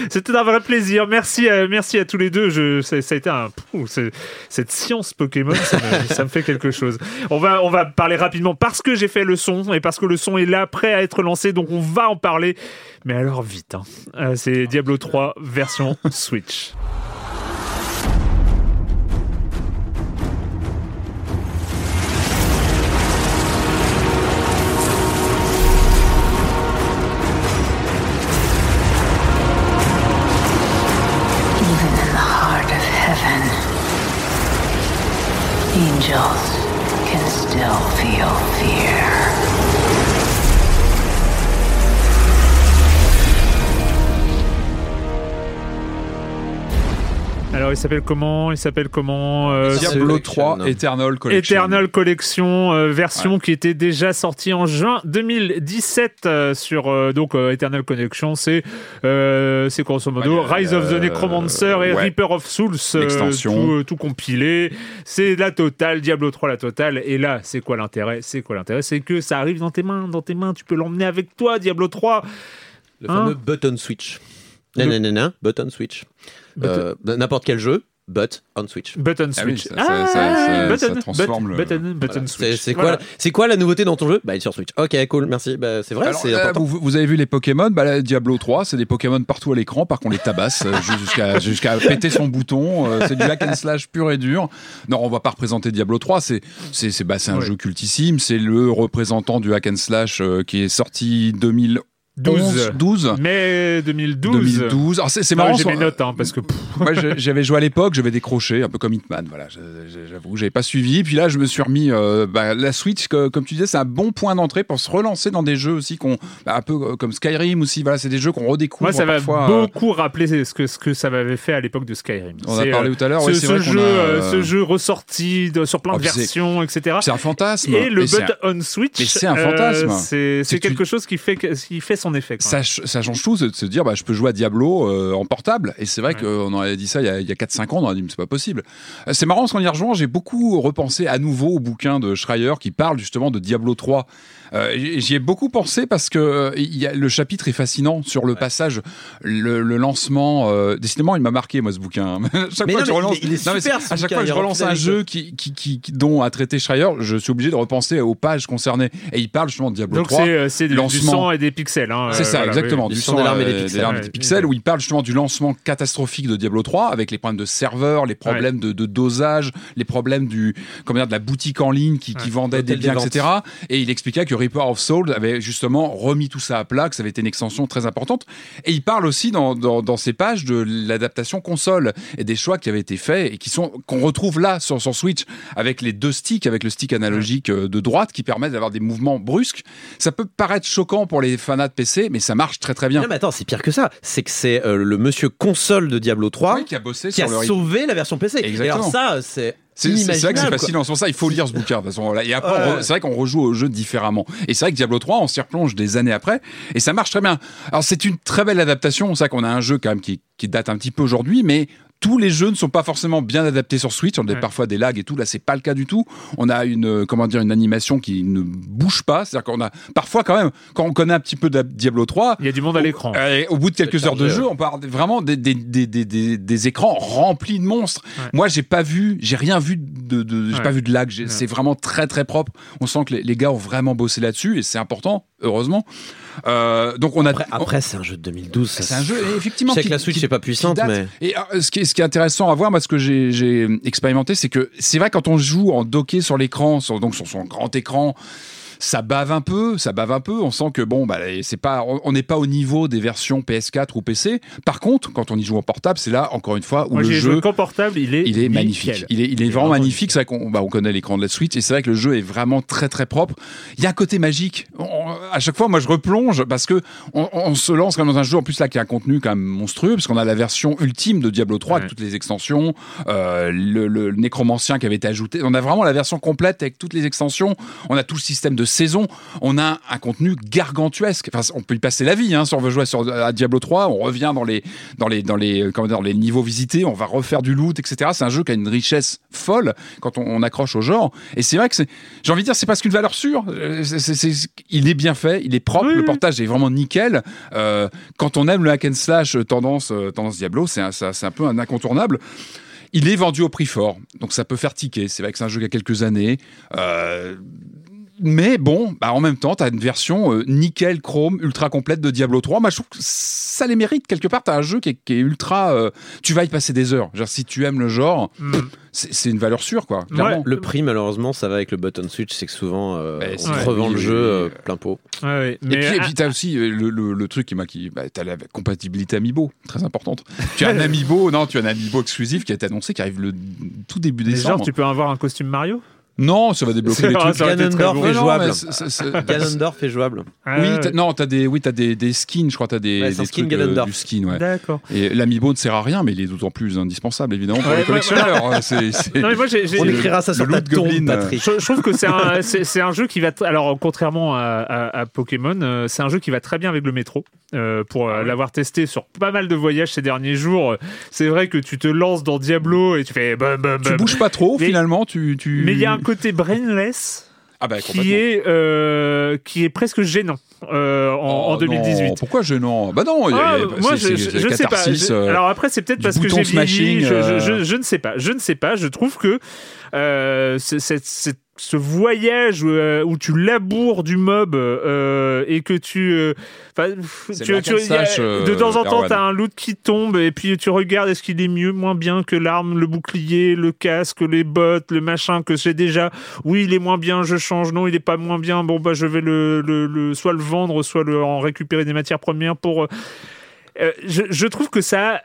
C'était un vrai plaisir. Merci à, merci à tous les deux. Je, ça, ça a été un. Cette science Pokémon, ça me, <laughs> ça me fait quelque chose. On va, on va parler rapidement parce que j'ai fait le son et parce que le son est là, prêt à être lancé. Donc on va en parler. Mais alors vite. hein. Euh, c'est Diablo 3 version Switch. Angels can still feel fear. Alors il s'appelle comment? Il s'appelle comment euh, Diablo Collection. 3 Eternal Collection. Eternal Collection, euh, version qui était déjà sortie en juin 2017 euh, sur euh, donc euh, Eternal Collection, c'est euh, c'est grosso modo Ouais, Rise of the euh, Necromancer et ouais. Reaper of Souls, euh, tout, euh, tout compilé. C'est la totale, Diablo 3 la totale. Et là, c'est quoi l'intérêt? C'est quoi l'intérêt? C'est que ça arrive dans tes mains, dans tes mains. Tu peux l'emmener avec toi, Diablo 3. Le Hein? fameux button switch. Non, non, non, non, button switch. Euh, N'importe quel jeu, but on Switch. Button Ah oui, Switch. ça- ça- button, transforme le- button, button. C'est Switch. c'est quoi, la- c'est quoi la nouveauté dans ton jeu? Bah, il est sur Switch. Ok, cool, merci. Bah, c'est vrai, c'est important. vous, vous avez vu les Pokémon, bah, là, Diablo 3, c'est des Pokémon partout à l'écran, par contre on les tabasse euh, jusqu'à <laughs> jusqu'à péter son bouton. euh, c'est du hack and slash pur et dur. Non, on va pas représenter Diablo 3, c'est c'est c'est bah, c'est un Ouais. jeu cultissime, c'est le représentant du hack and slash euh, qui est sorti 2011 12. 12. Mais 2012. 2012. Alors, c'est marrant. J'ai mes notes, hein, parce que. Moi, j'avais joué à l'époque, j'avais décroché, un peu comme Hitman. Voilà, j'avoue, j'avais pas suivi. Puis là, je me suis remis. euh, bah, la Switch, que- comme tu disais, c'est un bon point d'entrée pour se relancer dans des jeux aussi qu'on, bah, un peu euh, comme Skyrim aussi. Voilà, c'est des jeux qu'on redécouvre. Moi, ça parfois, euh, beaucoup rappelé ce que, ce que ça m'avait fait à l'époque de Skyrim. On a C'est, parlé euh, tout à l'heure. Ce, ouais, c'est ce vrai qu'on jeu, a, ce jeu ressorti de- sur plein Oh, de c'est- versions, etc. C'est un fantasme. Et le un- but on Switch, mais c'est un fantasme. euh, c'est tu- quelque chose qui fait, qui fait son effet. quand Ça, change tout, c'est de se dire bah, je peux jouer à Diablo euh, en portable. Et c'est vrai Ouais. qu'on aurait dit ça il y a, a 4-5 ans, on aurait dit mais c'est pas possible. Euh, C'est marrant parce qu'en y rejoignant, j'ai beaucoup repensé à nouveau au bouquin de Schreier qui parle justement de Diablo 3. Euh, J'y ai beaucoup pensé parce que euh, il y a, le chapitre est fascinant sur le passage, le, le lancement. euh, décidément, il m'a marqué moi ce bouquin. <laughs> chaque Mais fois non, que je mais relance, il est- il est Non, mais super, c'est- ce à chaque fois que je relance un jeu qui, qui, qui, qui- dont a traité Schreier, je suis obligé de repenser aux pages concernées. Et il parle justement de Diablo Donc 3. c'est euh, c'est du, sang et des pixels. hein, C'est ça, voilà, exactement. oui. Du Du sang sang, des larmes et des pixels. larmes et Ouais, des pixels, où il parle justement du lancement catastrophique de Diablo 3, avec les problèmes de serveur, les problèmes de, de dosage, les problèmes du, comment dire, de la boutique en ligne qui, qui vendait des biens, etc. Et il expliquait que Reaper of Souls avait justement remis tout ça à plat, que ça avait été une extension très importante. Et il parle aussi dans, dans, dans ces pages de l'adaptation console et des choix qui avaient été faits et qui sont qu'on retrouve là sur, sur Switch avec les deux sticks, avec le stick analogique euh, de droite qui permet d'avoir des mouvements brusques. Ça peut paraître choquant pour les fanats de PC, mais ça marche très très bien. Non, mais attends, c'est pire que ça. C'est que c'est euh, le monsieur console de Diablo 3 Oui, qui a bossé qui a le sauvé la version PC. Et Exactement. alors ça, c'est C'est vrai que c'est fascinant. C'est pour ça il faut lire ce bouquin. De toute façon, là. Et après, Ouais. c'est vrai qu'on rejoue au jeu différemment. Et c'est vrai que Diablo 3, on s'y replonge des années après. Et ça marche très bien. Alors, c'est une très belle adaptation. C'est vrai qu'on a un jeu quand même qui, qui date un petit peu aujourd'hui, mais tous les jeux ne sont pas forcément bien adaptés sur Switch. On a Ouais. parfois des lags et tout. Là, c'est pas le cas du tout. On a une, euh, comment dire, une animation qui ne bouge pas. C'est-à-dire qu'on a parfois quand même, quand on connaît un petit peu de Diablo 3, Il y a du monde à l'écran. euh, au bout de quelques heures de jeu, on parle vraiment des, des, des, des, des, écrans remplis de monstres. Ouais. Moi, j'ai pas vu, j'ai rien vu de, de j'ai Ouais. pas vu de lag. C'est vraiment très très propre. On sent que les, les gars ont vraiment bossé là-dessus et c'est important, heureusement. Euh, donc on a Après, après, c'est un jeu de 2012. ça c'est un jeu effectivement. Je sais que la Switch n'est pas puissante, mais Et euh, ce qui, est, ce qui est intéressant à voir, moi, ce que j'ai expérimenté, c'est que c'est vrai quand on joue en docké sur l'écran, donc sur son grand écran, ça bave un peu, ça bave un peu. On sent que bon, bah, c'est pas, on n'est pas au niveau des versions PS4 ou PC. Par contre, quand on y joue en portable, c'est là encore une fois où Moi, le jeu qu'en portable, il est il est magnifique. Il est, il est vraiment magnifique. C'est vrai qu'on bah, on connaît l'écran de la Switch et c'est vrai que le jeu est vraiment très très propre. Il y a un côté magique. On- à chaque fois, moi, je replonge parce que on, on se lance comme dans un jeu en plus là qui a un contenu quand même monstrueux parce qu'on a la version ultime de Diablo 3 avec toutes les extensions, euh, le, le nécromancien qui avait été ajouté. On a vraiment la version complète avec toutes les extensions. On a tout le système de saison. On a un contenu gargantuesque. Enfin, on peut y passer la vie hein, si on veut jouer sur à Diablo 3. On revient dans les dans les dans les euh, comment dire, dans les niveaux visités. On va refaire du loot, etc. C'est un jeu qui a une richesse folle quand on, on accroche au genre. Et c'est vrai que c'est, j'ai envie de dire, c'est presque une valeur sûre. Euh, c'est- c'est- c'est- il est bien fait, il est propre, Oui, le portage est vraiment nickel. Euh, quand on aime le hack and slash euh, tendance euh, tendance Diablo, c'est un, c'est un peu un incontournable. Il est vendu au prix fort, donc ça peut faire tiquer. C'est vrai que c'est un jeu qui a quelques années. Euh, mais bon, bah en même temps, tu as une version euh, nickel, chrome, ultra complète de Diablo 3. Moi, je trouve que ça les mérite. Quelque part, tu as un jeu qui est, qui est ultra. euh, tu vas y passer des heures. Genre, si tu aimes le genre, Mm. c'est une valeur sûre, quoi. Le prix, malheureusement, ça va avec le button switch. C'est que souvent, euh, Ouais, on revend oui, le jeu oui. euh, plein pot. Ouais, ouais. Et Mais puis, et puis t'as aussi euh, le, le- le truc qui m'a qui bah, t'as la compatibilité Amiibo très importante. tu as un <laughs> Amiibo non tu as un Amiibo exclusif qui a été annoncé qui arrive le tout début mais décembre. genre, tu peux avoir un costume Mario? Non ça va débloquer vrai, trucs. Ganondorf est jouable. Ganondorf est jouable. Oui, non, t'as des, oui, t'as des, des skins, je crois, t'as des, Ouais, des skin trucs, euh, du skin, ouais. D'accord. Et l'amiibo ne sert à rien, mais il est d'autant plus indispensable, évidemment, pour Ouais, les collectionneurs. Non, mais moi, On le- écrira ça le sur ta loot tombe, Patrick. Je, je trouve que c'est un, <laughs> c'est, c'est un jeu qui va. Alors, contrairement à, à- à Pokémon, euh, c'est un jeu qui va très bien avec le métro. Euh, pour l'avoir testé sur pas mal de voyages ces derniers jours, c'est vrai que tu te lances dans Diablo et tu fais. bum, bum, Tu bouges pas trop, Mais- finalement, tu, tu... Mais il y a un côté brainless ah bah, qui est, euh, qui est presque gênant. euh, en, en Oh, 2018. non, pourquoi gênant? Bah non, il y a- Ah, moi, je, je, sais pas. Je- euh, Alors après, c'est peut-être parce que j'ai vieilli. Je, ne sais pas. Je ne sais pas. Je trouve que euh, ce voyage où, euh, où tu laboures du mob euh, et que tu, euh, C'est tu, tu- a- euh, de temps en temps, t'as un loot qui tombe et puis tu regardes est-ce qu'il est mieux, moins bien que l'arme, le bouclier, le casque, les bottes, le machin que j'ai déjà. Oui, il est moins bien, je change. Non, il est pas moins bien. Bon bah je vais le, le, le- soit le vendre, soit le en récupérer des matières premières pour. euh, je, je trouve que ça.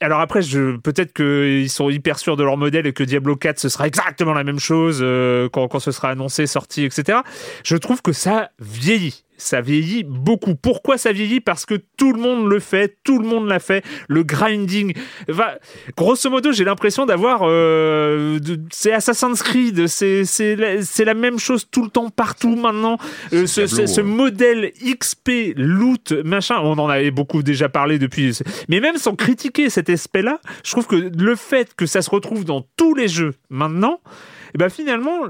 Alors après, je, peut-être qu'ils sont hyper sûrs de leur modèle et que Diablo 4 ce sera exactement la même chose euh, quand, quand ce sera annoncé, sorti, etc. Je trouve que ça vieillit. Ça vieillit beaucoup. Pourquoi ça vieillit? Parce que tout le monde le fait, tout le monde l'a fait. Le grinding. Va, grosso modo, j'ai l'impression d'avoir. euh, c'est Assassin's Creed. C'est la, c'est la même chose tout le temps, partout maintenant. Euh, ce, Diablo, ce- ce ouais. modèle XP, loot, machin, on en avait beaucoup déjà parlé depuis. Mais même sans critiquer cet aspect-là, je trouve que le fait que ça se retrouve dans tous les jeux maintenant, et ben finalement,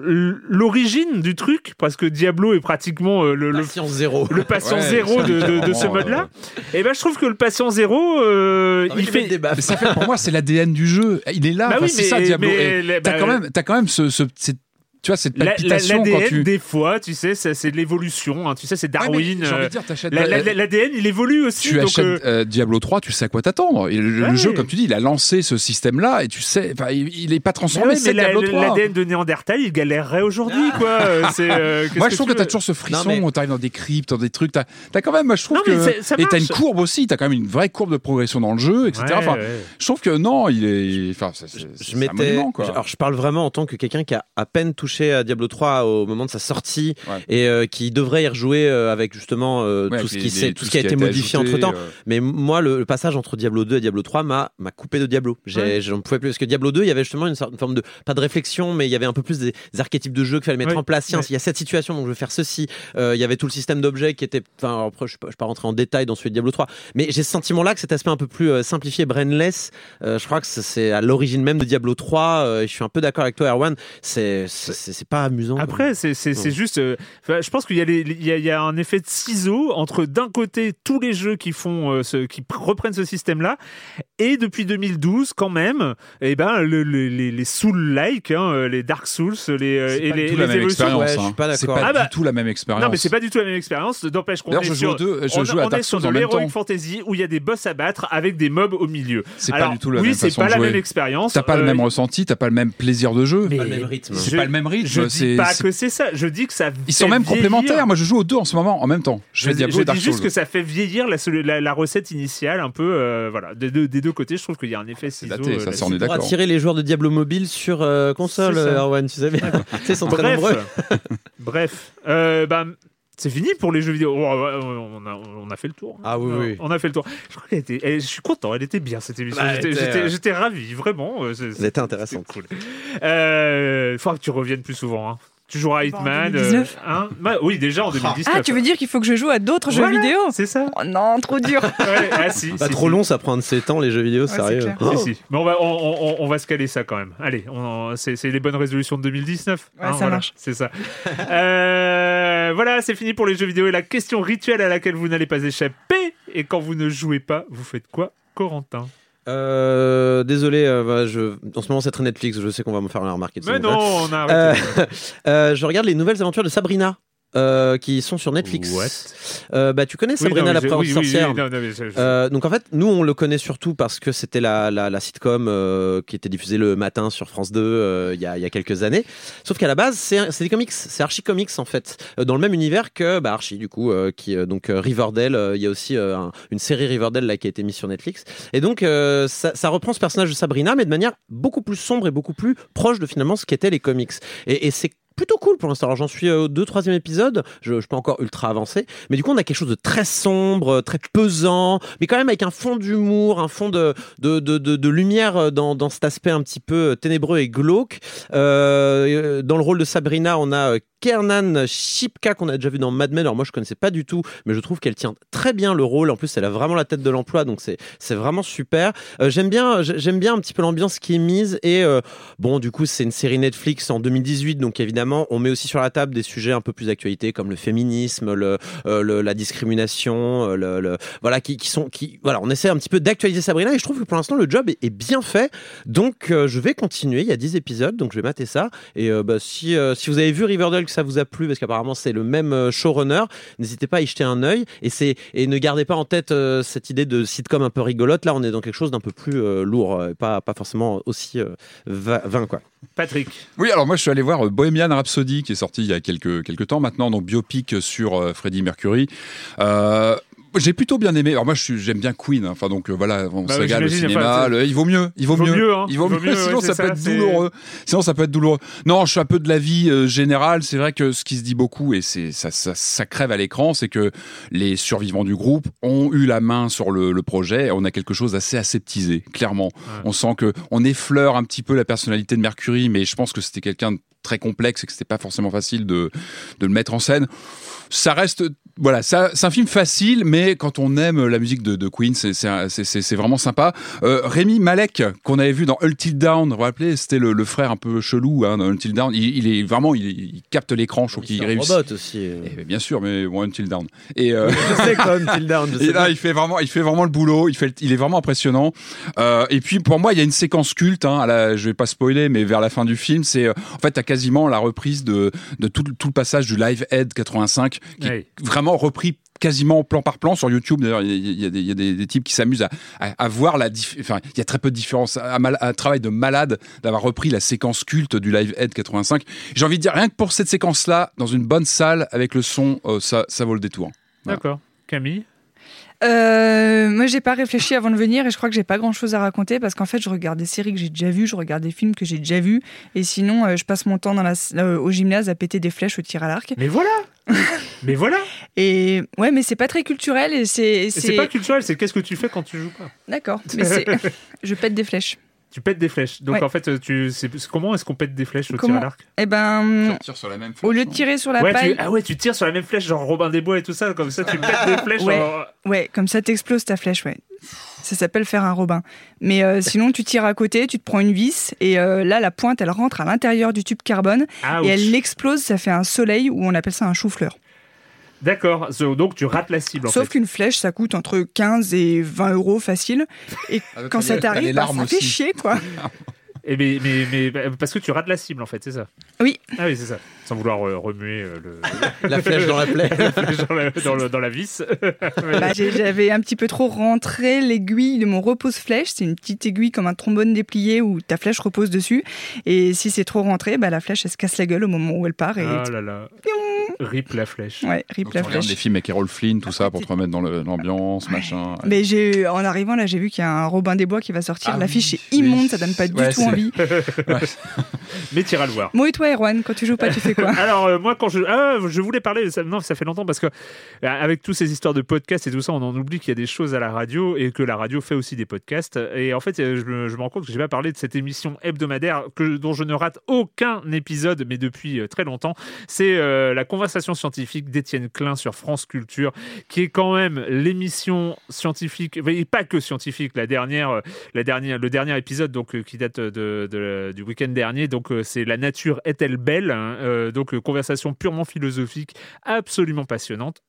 l'origine du truc, parce que Diablo est pratiquement euh, le, le, Patience zéro. le patient Ouais, zéro de, de- de ce mode-là, et ben je trouve que le patient zéro, euh, il fait. des baffes. Mais ça fait pour moi, c'est l'ADN du jeu. Il est là. Bah Enfin, oui, c'est ça, Diablo. les- T'as bah, quand même, t'as quand même ce, ce- cette- tu vois, cette palpitation quand L'ADN, tu. des fois, tu sais, c'est c'est de l'évolution. hein, tu sais, c'est Ouais, Darwin. J'ai envie euh, de dire, t'achètes. la- la- euh, L'ADN, il évolue aussi. tu donc, achètes euh, euh, Diablo 3, tu sais à quoi t'attendre. Et le, jeu, comme tu dis, il a lancé ce système-là et tu sais, enfin, il, il est pas transformé, ouais, c'est mais la- Diablo 3. l'ADN de Néandertal, il galérerait aujourd'hui, quoi. Euh, c'est, euh, <laughs> qu'est-ce Moi, je trouve que, tu t'as veux toujours ce frisson mais- où t'arrives dans des cryptes, dans des trucs. T'as as quand même, moi, je trouve Non, mais que. c'est- ça et t'as une courbe aussi, t'as quand même une vraie courbe de progression dans le jeu, etc. Enfin, je trouve que non, il est. Enfin, c'est- je m'étais alors je parle vraiment en tant que quelqu'un qui a à peine touché à Diablo 3 au moment de sa sortie Ouais. et euh, qui devrait y rejouer euh, avec justement euh, Ouais, tout ce qui, s'est- les- tout ce qui a été modifié ajouté, entre temps euh, mais moi le, le passage entre Diablo 2 et Diablo 3 m'a m'a coupé de Diablo. J'ai Ouais. j'en pouvais plus parce que Diablo 2 il y avait justement une certaine forme de pas de réflexion mais il y avait un peu plus des, des archétypes de jeu qu'il fallait mettre en place. Tiens il y a cette situation donc je vais faire ceci. Euh, il y avait tout le système d'objets qui était enfin après je ne vais pas rentrer en détail dans celui de Diablo 3 mais j'ai ce sentiment là que cet aspect un peu plus simplifié brainless euh, je crois que c'est- à l'origine même de Diablo 3 euh, et je suis un peu d'accord avec toi Erwan c'est c'est c'est- c'est pas amusant. Après, c'est c'est- c'est juste. euh, je pense qu'il y, a les- il y, a, y a un effet de ciseau entre d'un côté tous les jeux qui font, euh, ce, qui pr- reprennent ce système-là, et depuis 2012, quand même, eh ben le- le- les, les Soul-like, hein, euh, les Dark Souls, les, euh, c'est et pas les, du tout les la même expérience. Ouais, je suis hein. pas C'est pas Ah bah- du tout la même expérience. Non, mais c'est pas du tout la même expérience. N'empêche qu'on est je joue sur, aux deux- je on, joue à on Dark est sur de l'Heroic. Fantasy où il y a des boss à battre avec des mobs au milieu. C'est pas du tout la oui, même c'est façon pas de la même expérience. T'as pas le Euh, même ressenti, t'as pas le même plaisir de jeu. mais- Pas le même rythme. C'est pas le même rythme. Je dis c'est- pas c'est- que c'est ça. Je dis que ça. Ils sont même vieillir. complémentaires. Moi, je joue aux deux en ce moment, en même temps. Je Je, Diablo je et Dark dis juste Souls. que ça fait vieillir la, la, la recette initiale un peu, euh, voilà, des deux, des deux côtés. Je trouve qu'il y a un effet ciseau. daté, euh, ça, ça, on est pour d'accord. attirer les joueurs de Diablo mobile sur euh, console, C'est euh, Erwan, tu sais <laughs> bien. Ils sont très Bref, nombreux. <laughs> bref, euh, bah, c'est fini pour les jeux vidéo. On, a, on a fait le tour. Ah oui, on, oui. On a fait le tour. Je crois qu'elle était. elle- je suis content. Elle était bien cette émission. Bah, J'étais- elle était, J'étais euh, j'étais ravi, vraiment. euh, c'est- Elle était intéressante. c'était Cool. Euh, Il faudra que tu reviennes plus souvent. Hein. Tu joueras à Bah, en Hitman. 2019. euh, hein Bah, oui, déjà en 2019. Ah, tu veux dire qu'il faut que je joue à d'autres Voilà, jeux vidéo C'est ça. Oh non, trop dur. <laughs> Ouais, ah, si, Pas si, trop si. long, ça prend de ses temps, les jeux vidéo, c'est sérieux. clair. Oh. Si, si. Mais on va, on, on- on va se caler ça quand même. Allez, on- c'est les bonnes résolutions de 2019. Ouais, ça marche. C'est ça. <laughs> Euh, voilà, c'est fini pour les jeux vidéo et la question rituelle à laquelle vous n'allez pas échapper. Et quand vous ne jouez pas, vous faites quoi, Corentin? Euh, désolé, euh, bah, je... en ce moment c'est très Netflix, je sais qu'on va me faire la remarque. Mais non, on a Euh, arrêté. <laughs> euh, je regarde les nouvelles aventures de Sabrina. Euh, qui sont sur Netflix. What Euh, bah, tu connais Oui, Sabrina la oui, oui, sorcière oui, mais je- Euh, donc en fait, nous on le connaît surtout parce que c'était la, la, la sitcom euh, qui était diffusée le matin sur France 2 euh, il y, y a quelques années. Sauf qu'à la base, c'est des comics, c'est Archie Comics en fait, dans le même univers que bah, Archie du coup, qui donc Riverdale. Il y a aussi un- une série Riverdale là qui a été mise sur Netflix. Et donc ça, ça reprend ce personnage de Sabrina, mais de manière beaucoup plus sombre et beaucoup plus proche de finalement ce qu'étaient les comics. Et, et c'est plutôt cool pour l'instant. Alors j'en suis au deux, troisième épisode. Je, je suis encore ultra avancé, mais du coup on a quelque chose de très sombre, très pesant, mais quand même avec un fond d'humour, un fond de de, de, de, de lumière dans, dans cet aspect un petit peu ténébreux et glauque. Euh, dans le rôle de Sabrina, on a euh, Kernan Shipka qu'on a déjà vu dans Mad Men. Alors moi je connaissais pas du tout, mais je trouve qu'elle tient très bien le rôle. En plus, elle a vraiment la tête de l'emploi, donc c'est c'est vraiment super. Euh, j'aime bien j'aime bien un petit peu l'ambiance qui est mise et euh, bon du coup c'est une série Netflix en 2018, donc évidemment on met aussi sur la table des sujets un peu plus d'actualité comme le féminisme, le, euh, la discrimination, le, voilà qui, qui sont qui voilà on essaie un petit peu d'actualiser Sabrina et je trouve que pour l'instant le job est, bien fait. Donc je vais continuer. Il y a 10 épisodes, donc je vais mater ça. Et bah, si si vous avez vu Riverdale que ça vous a plu parce qu'apparemment c'est le même euh, showrunner, n'hésitez pas à y jeter un œil et c'est et ne gardez pas en tête euh, cette idée de sitcom un peu rigolote. Là, on est dans quelque chose d'un peu plus euh, lourd, pas pas forcément aussi euh, va- vain quoi. Patrick. Oui, alors moi je suis allé voir Bohemian Rhapsody qui est sorti il y a quelques, quelques temps maintenant, donc biopic sur euh, Freddie Mercury. Euh, j'ai plutôt bien aimé. Alors moi, j'aime bien Queen. hein. Enfin donc euh, voilà, on Bah se oui, régale au j'imagine, cinéma. le- il vaut mieux. Il vaut, Il vaut mieux, hein. Il vaut mieux. Sinon, ouais, ça peut être douloureux. Sinon, ça peut être douloureux. Non, je suis un peu de l'avis euh, général. C'est vrai que ce qui se dit beaucoup et c'est ça, ça, ça crève à l'écran, c'est que les survivants du groupe ont eu la main sur le, le projet. On a quelque chose d'assez aseptisé, clairement. On sent que on effleure un petit peu la personnalité de Mercury, mais je pense que c'était quelqu'un de très complexe et que c'était pas forcément facile de, de le mettre en scène. Ça reste, voilà, c'est un film facile, mais quand on aime la musique de, de Queen, c'est- vraiment sympa. Euh, Rémi Malek, qu'on avait vu dans Until Down, vous vous rappelez, c'était le, le frère un peu chelou hein, dans Until Down. Il, il est vraiment, il, il capte l'écran, je trouve qu'il réussit. robot aussi. euh. Eh ben, bien sûr, mais bon, Until Down. Et euh, Je sais même Till Down. je <laughs> sais et là, il fait vraiment, il fait vraiment le boulot. Il fait, il est vraiment impressionnant. Euh, et puis, pour moi, il y a une séquence culte. Hein, à la, je vais pas spoiler, mais vers la fin du film, c'est euh, en fait, t'as quasiment la reprise de, de tout, le- tout le passage du Live Aid 85, qui Oui. est vraiment repris quasiment plan par plan sur YouTube. D'ailleurs, il y a, des, types qui s'amusent à, voir la. Enfin, il y a très peu de différence. Un, travail de malade d'avoir repris la séquence culte du Live Aid 85. J'ai envie de dire, rien que pour cette séquence-là, dans une bonne salle avec le son, euh, ça, vaut le détour. D'accord. Camille? Euh, moi, j'ai pas réfléchi avant de venir et je crois que j'ai pas grand chose à raconter parce qu'en fait, je regarde des séries que j'ai déjà vues, je regarde des films que j'ai déjà vus et sinon, euh, je passe mon temps dans la, euh, au gymnase à péter des flèches au tir à l'arc. Mais voilà <laughs> Mais voilà Et ouais, mais c'est pas très culturel et c'est. C'est pas culturel, c'est qu'est-ce que tu fais quand tu joues pas? D'accord, mais c'est. <laughs> je pète des flèches. Tu pètes des flèches. Donc Ouais. en fait, tu, c'est, c'est- comment est-ce qu'on pète des flèches au tir Comment à l'arc Eh ben, tire sur la même au lieu de tirer sur la ouais, paille. tu, Ah ouais, tu tires sur la même flèche, genre Robin des Bois et tout ça, comme ça tu <laughs> pètes des flèches. Ouais. en- Ouais, comme ça t'exploses ta flèche, ouais. Ça s'appelle faire un robin. Mais euh, sinon, tu tires à côté, tu te prends une vis, et euh, là, la pointe, elle rentre à l'intérieur du tube carbone, Ouch. et elle explose, ça fait un soleil, ou on appelle ça un chou-fleur. D'accord, So, donc tu rates la cible en Sauf qu'une flèche, ça coûte entre 15 et 20 euros facile. Et <laughs> Avec quand ça t'arrive, bah, ça fait aussi. chier, quoi. <laughs> Et mais, mais, mais bah, parce que tu rates la cible en fait, c'est ça Oui. Ah oui, c'est ça. Sans vouloir euh, remuer euh, le... La flèche dans la plaie. <laughs> la flèche dans la, dans le- dans la vis. Bah, J'avais un petit peu trop rentré l'aiguille de mon repose-flèche. C'est une petite aiguille comme un trombone déplié où ta flèche repose dessus. Et si c'est trop rentré, bah, la flèche, elle se casse la gueule au moment où elle part. Et Ah là là. Rip la flèche. Ouais, rip Donc, la flèche. des films avec Errol Flynn, tout ça, pour te remettre dans l'ambiance, machin. Mais j'ai, en arrivant là, j'ai vu qu'il y a un Robin des Bois qui va sortir. Ah L'affiche oui, est immonde, oui. ça donne pas du Ouais, tout envie. <laughs> <laughs> Mais t'iras le voir. Moi et toi, Erwan, quand tu joues pas, tu fais quoi? <laughs> Alors euh, moi quand je ah, je voulais parler ça, non ça fait longtemps parce que euh, avec toutes ces histoires de podcasts et tout ça on en oublie qu'il y a des choses à la radio et que la radio fait aussi des podcasts et en fait euh, je me, je me rends compte que j'ai pas parlé de cette émission hebdomadaire que dont je ne rate aucun épisode mais depuis très longtemps c'est euh, la conversation scientifique d'Étienne Klein sur France Culture qui est quand même l'émission scientifique et pas que scientifique la dernière euh, la dernière le dernier épisode donc euh, qui date du week-end dernier. Donc euh, c'est la nature est-elle belle hein, donc conversation purement philosophique absolument passionnante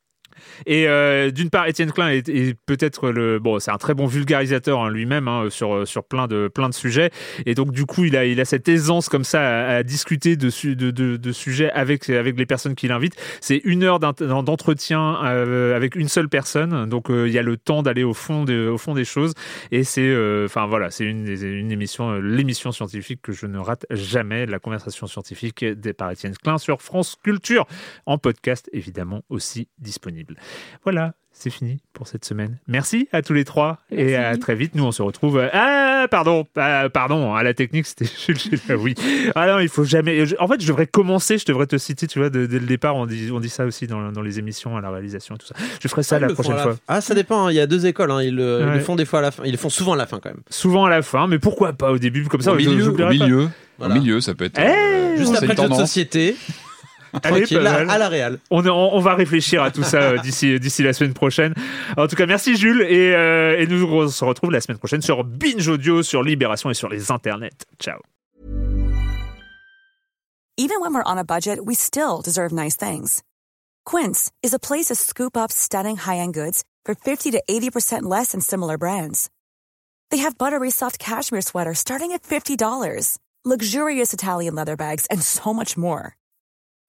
et euh, d'une part, Étienne Klein est, peut-être le bon, c'est un très bon vulgarisateur hein, lui-même hein, sur sur plein de plein de sujets. Et donc du coup, il a il a cette aisance comme ça à, discuter de, de, de, de sujets avec avec les personnes qu'il invite. C'est une heure d'entretien euh, avec une seule personne. Donc euh, il y a le temps d'aller au fond de, au fond des choses. Et c'est enfin voilà, c'est une des- une émission l'émission scientifique que je ne rate jamais, la conversation scientifique des par Étienne Klein sur France Culture en podcast évidemment aussi disponible. Voilà, c'est fini pour cette semaine. Merci à tous les trois et à très vite. Nous, on se retrouve. Ah, pardon, ah, pardon, à la technique, c'était <laughs> Oui. Ah non, il faut jamais. En fait, je devrais commencer, je devrais te citer, tu vois, dès, dès le départ, on dit, on dit ça aussi dans, dans les émissions, à la réalisation et tout ça. Je ferai ça Ah, la prochaine la fois. Ah, ça dépend. hein. Il y a deux écoles. hein. Ils, le, ils le Ouais. font des fois à la fin. Ils le font souvent à la fin quand même. Souvent à la fin, mais pourquoi pas au début Comme ça, au milieu, au pas. milieu, Voilà. au milieu, ça peut être. Eh, euh, Juste c'est après le jeu de société. Allez, là, mal. à la Real. On, on, on va réfléchir à tout ça euh, d'ici d'ici la semaine prochaine. En tout cas, merci Jules et, euh, et nous on se retrouve la semaine prochaine sur Binge Audio, sur Libération et sur les internets. Ciao. Even when we're on a budget, we still deserve nice things. Quince is a place to scoop up stunning high-end goods for 50 to 80% less than similar brands. They have buttery soft cashmere sweaters starting at $50, luxurious Italian leather bags, and so much more.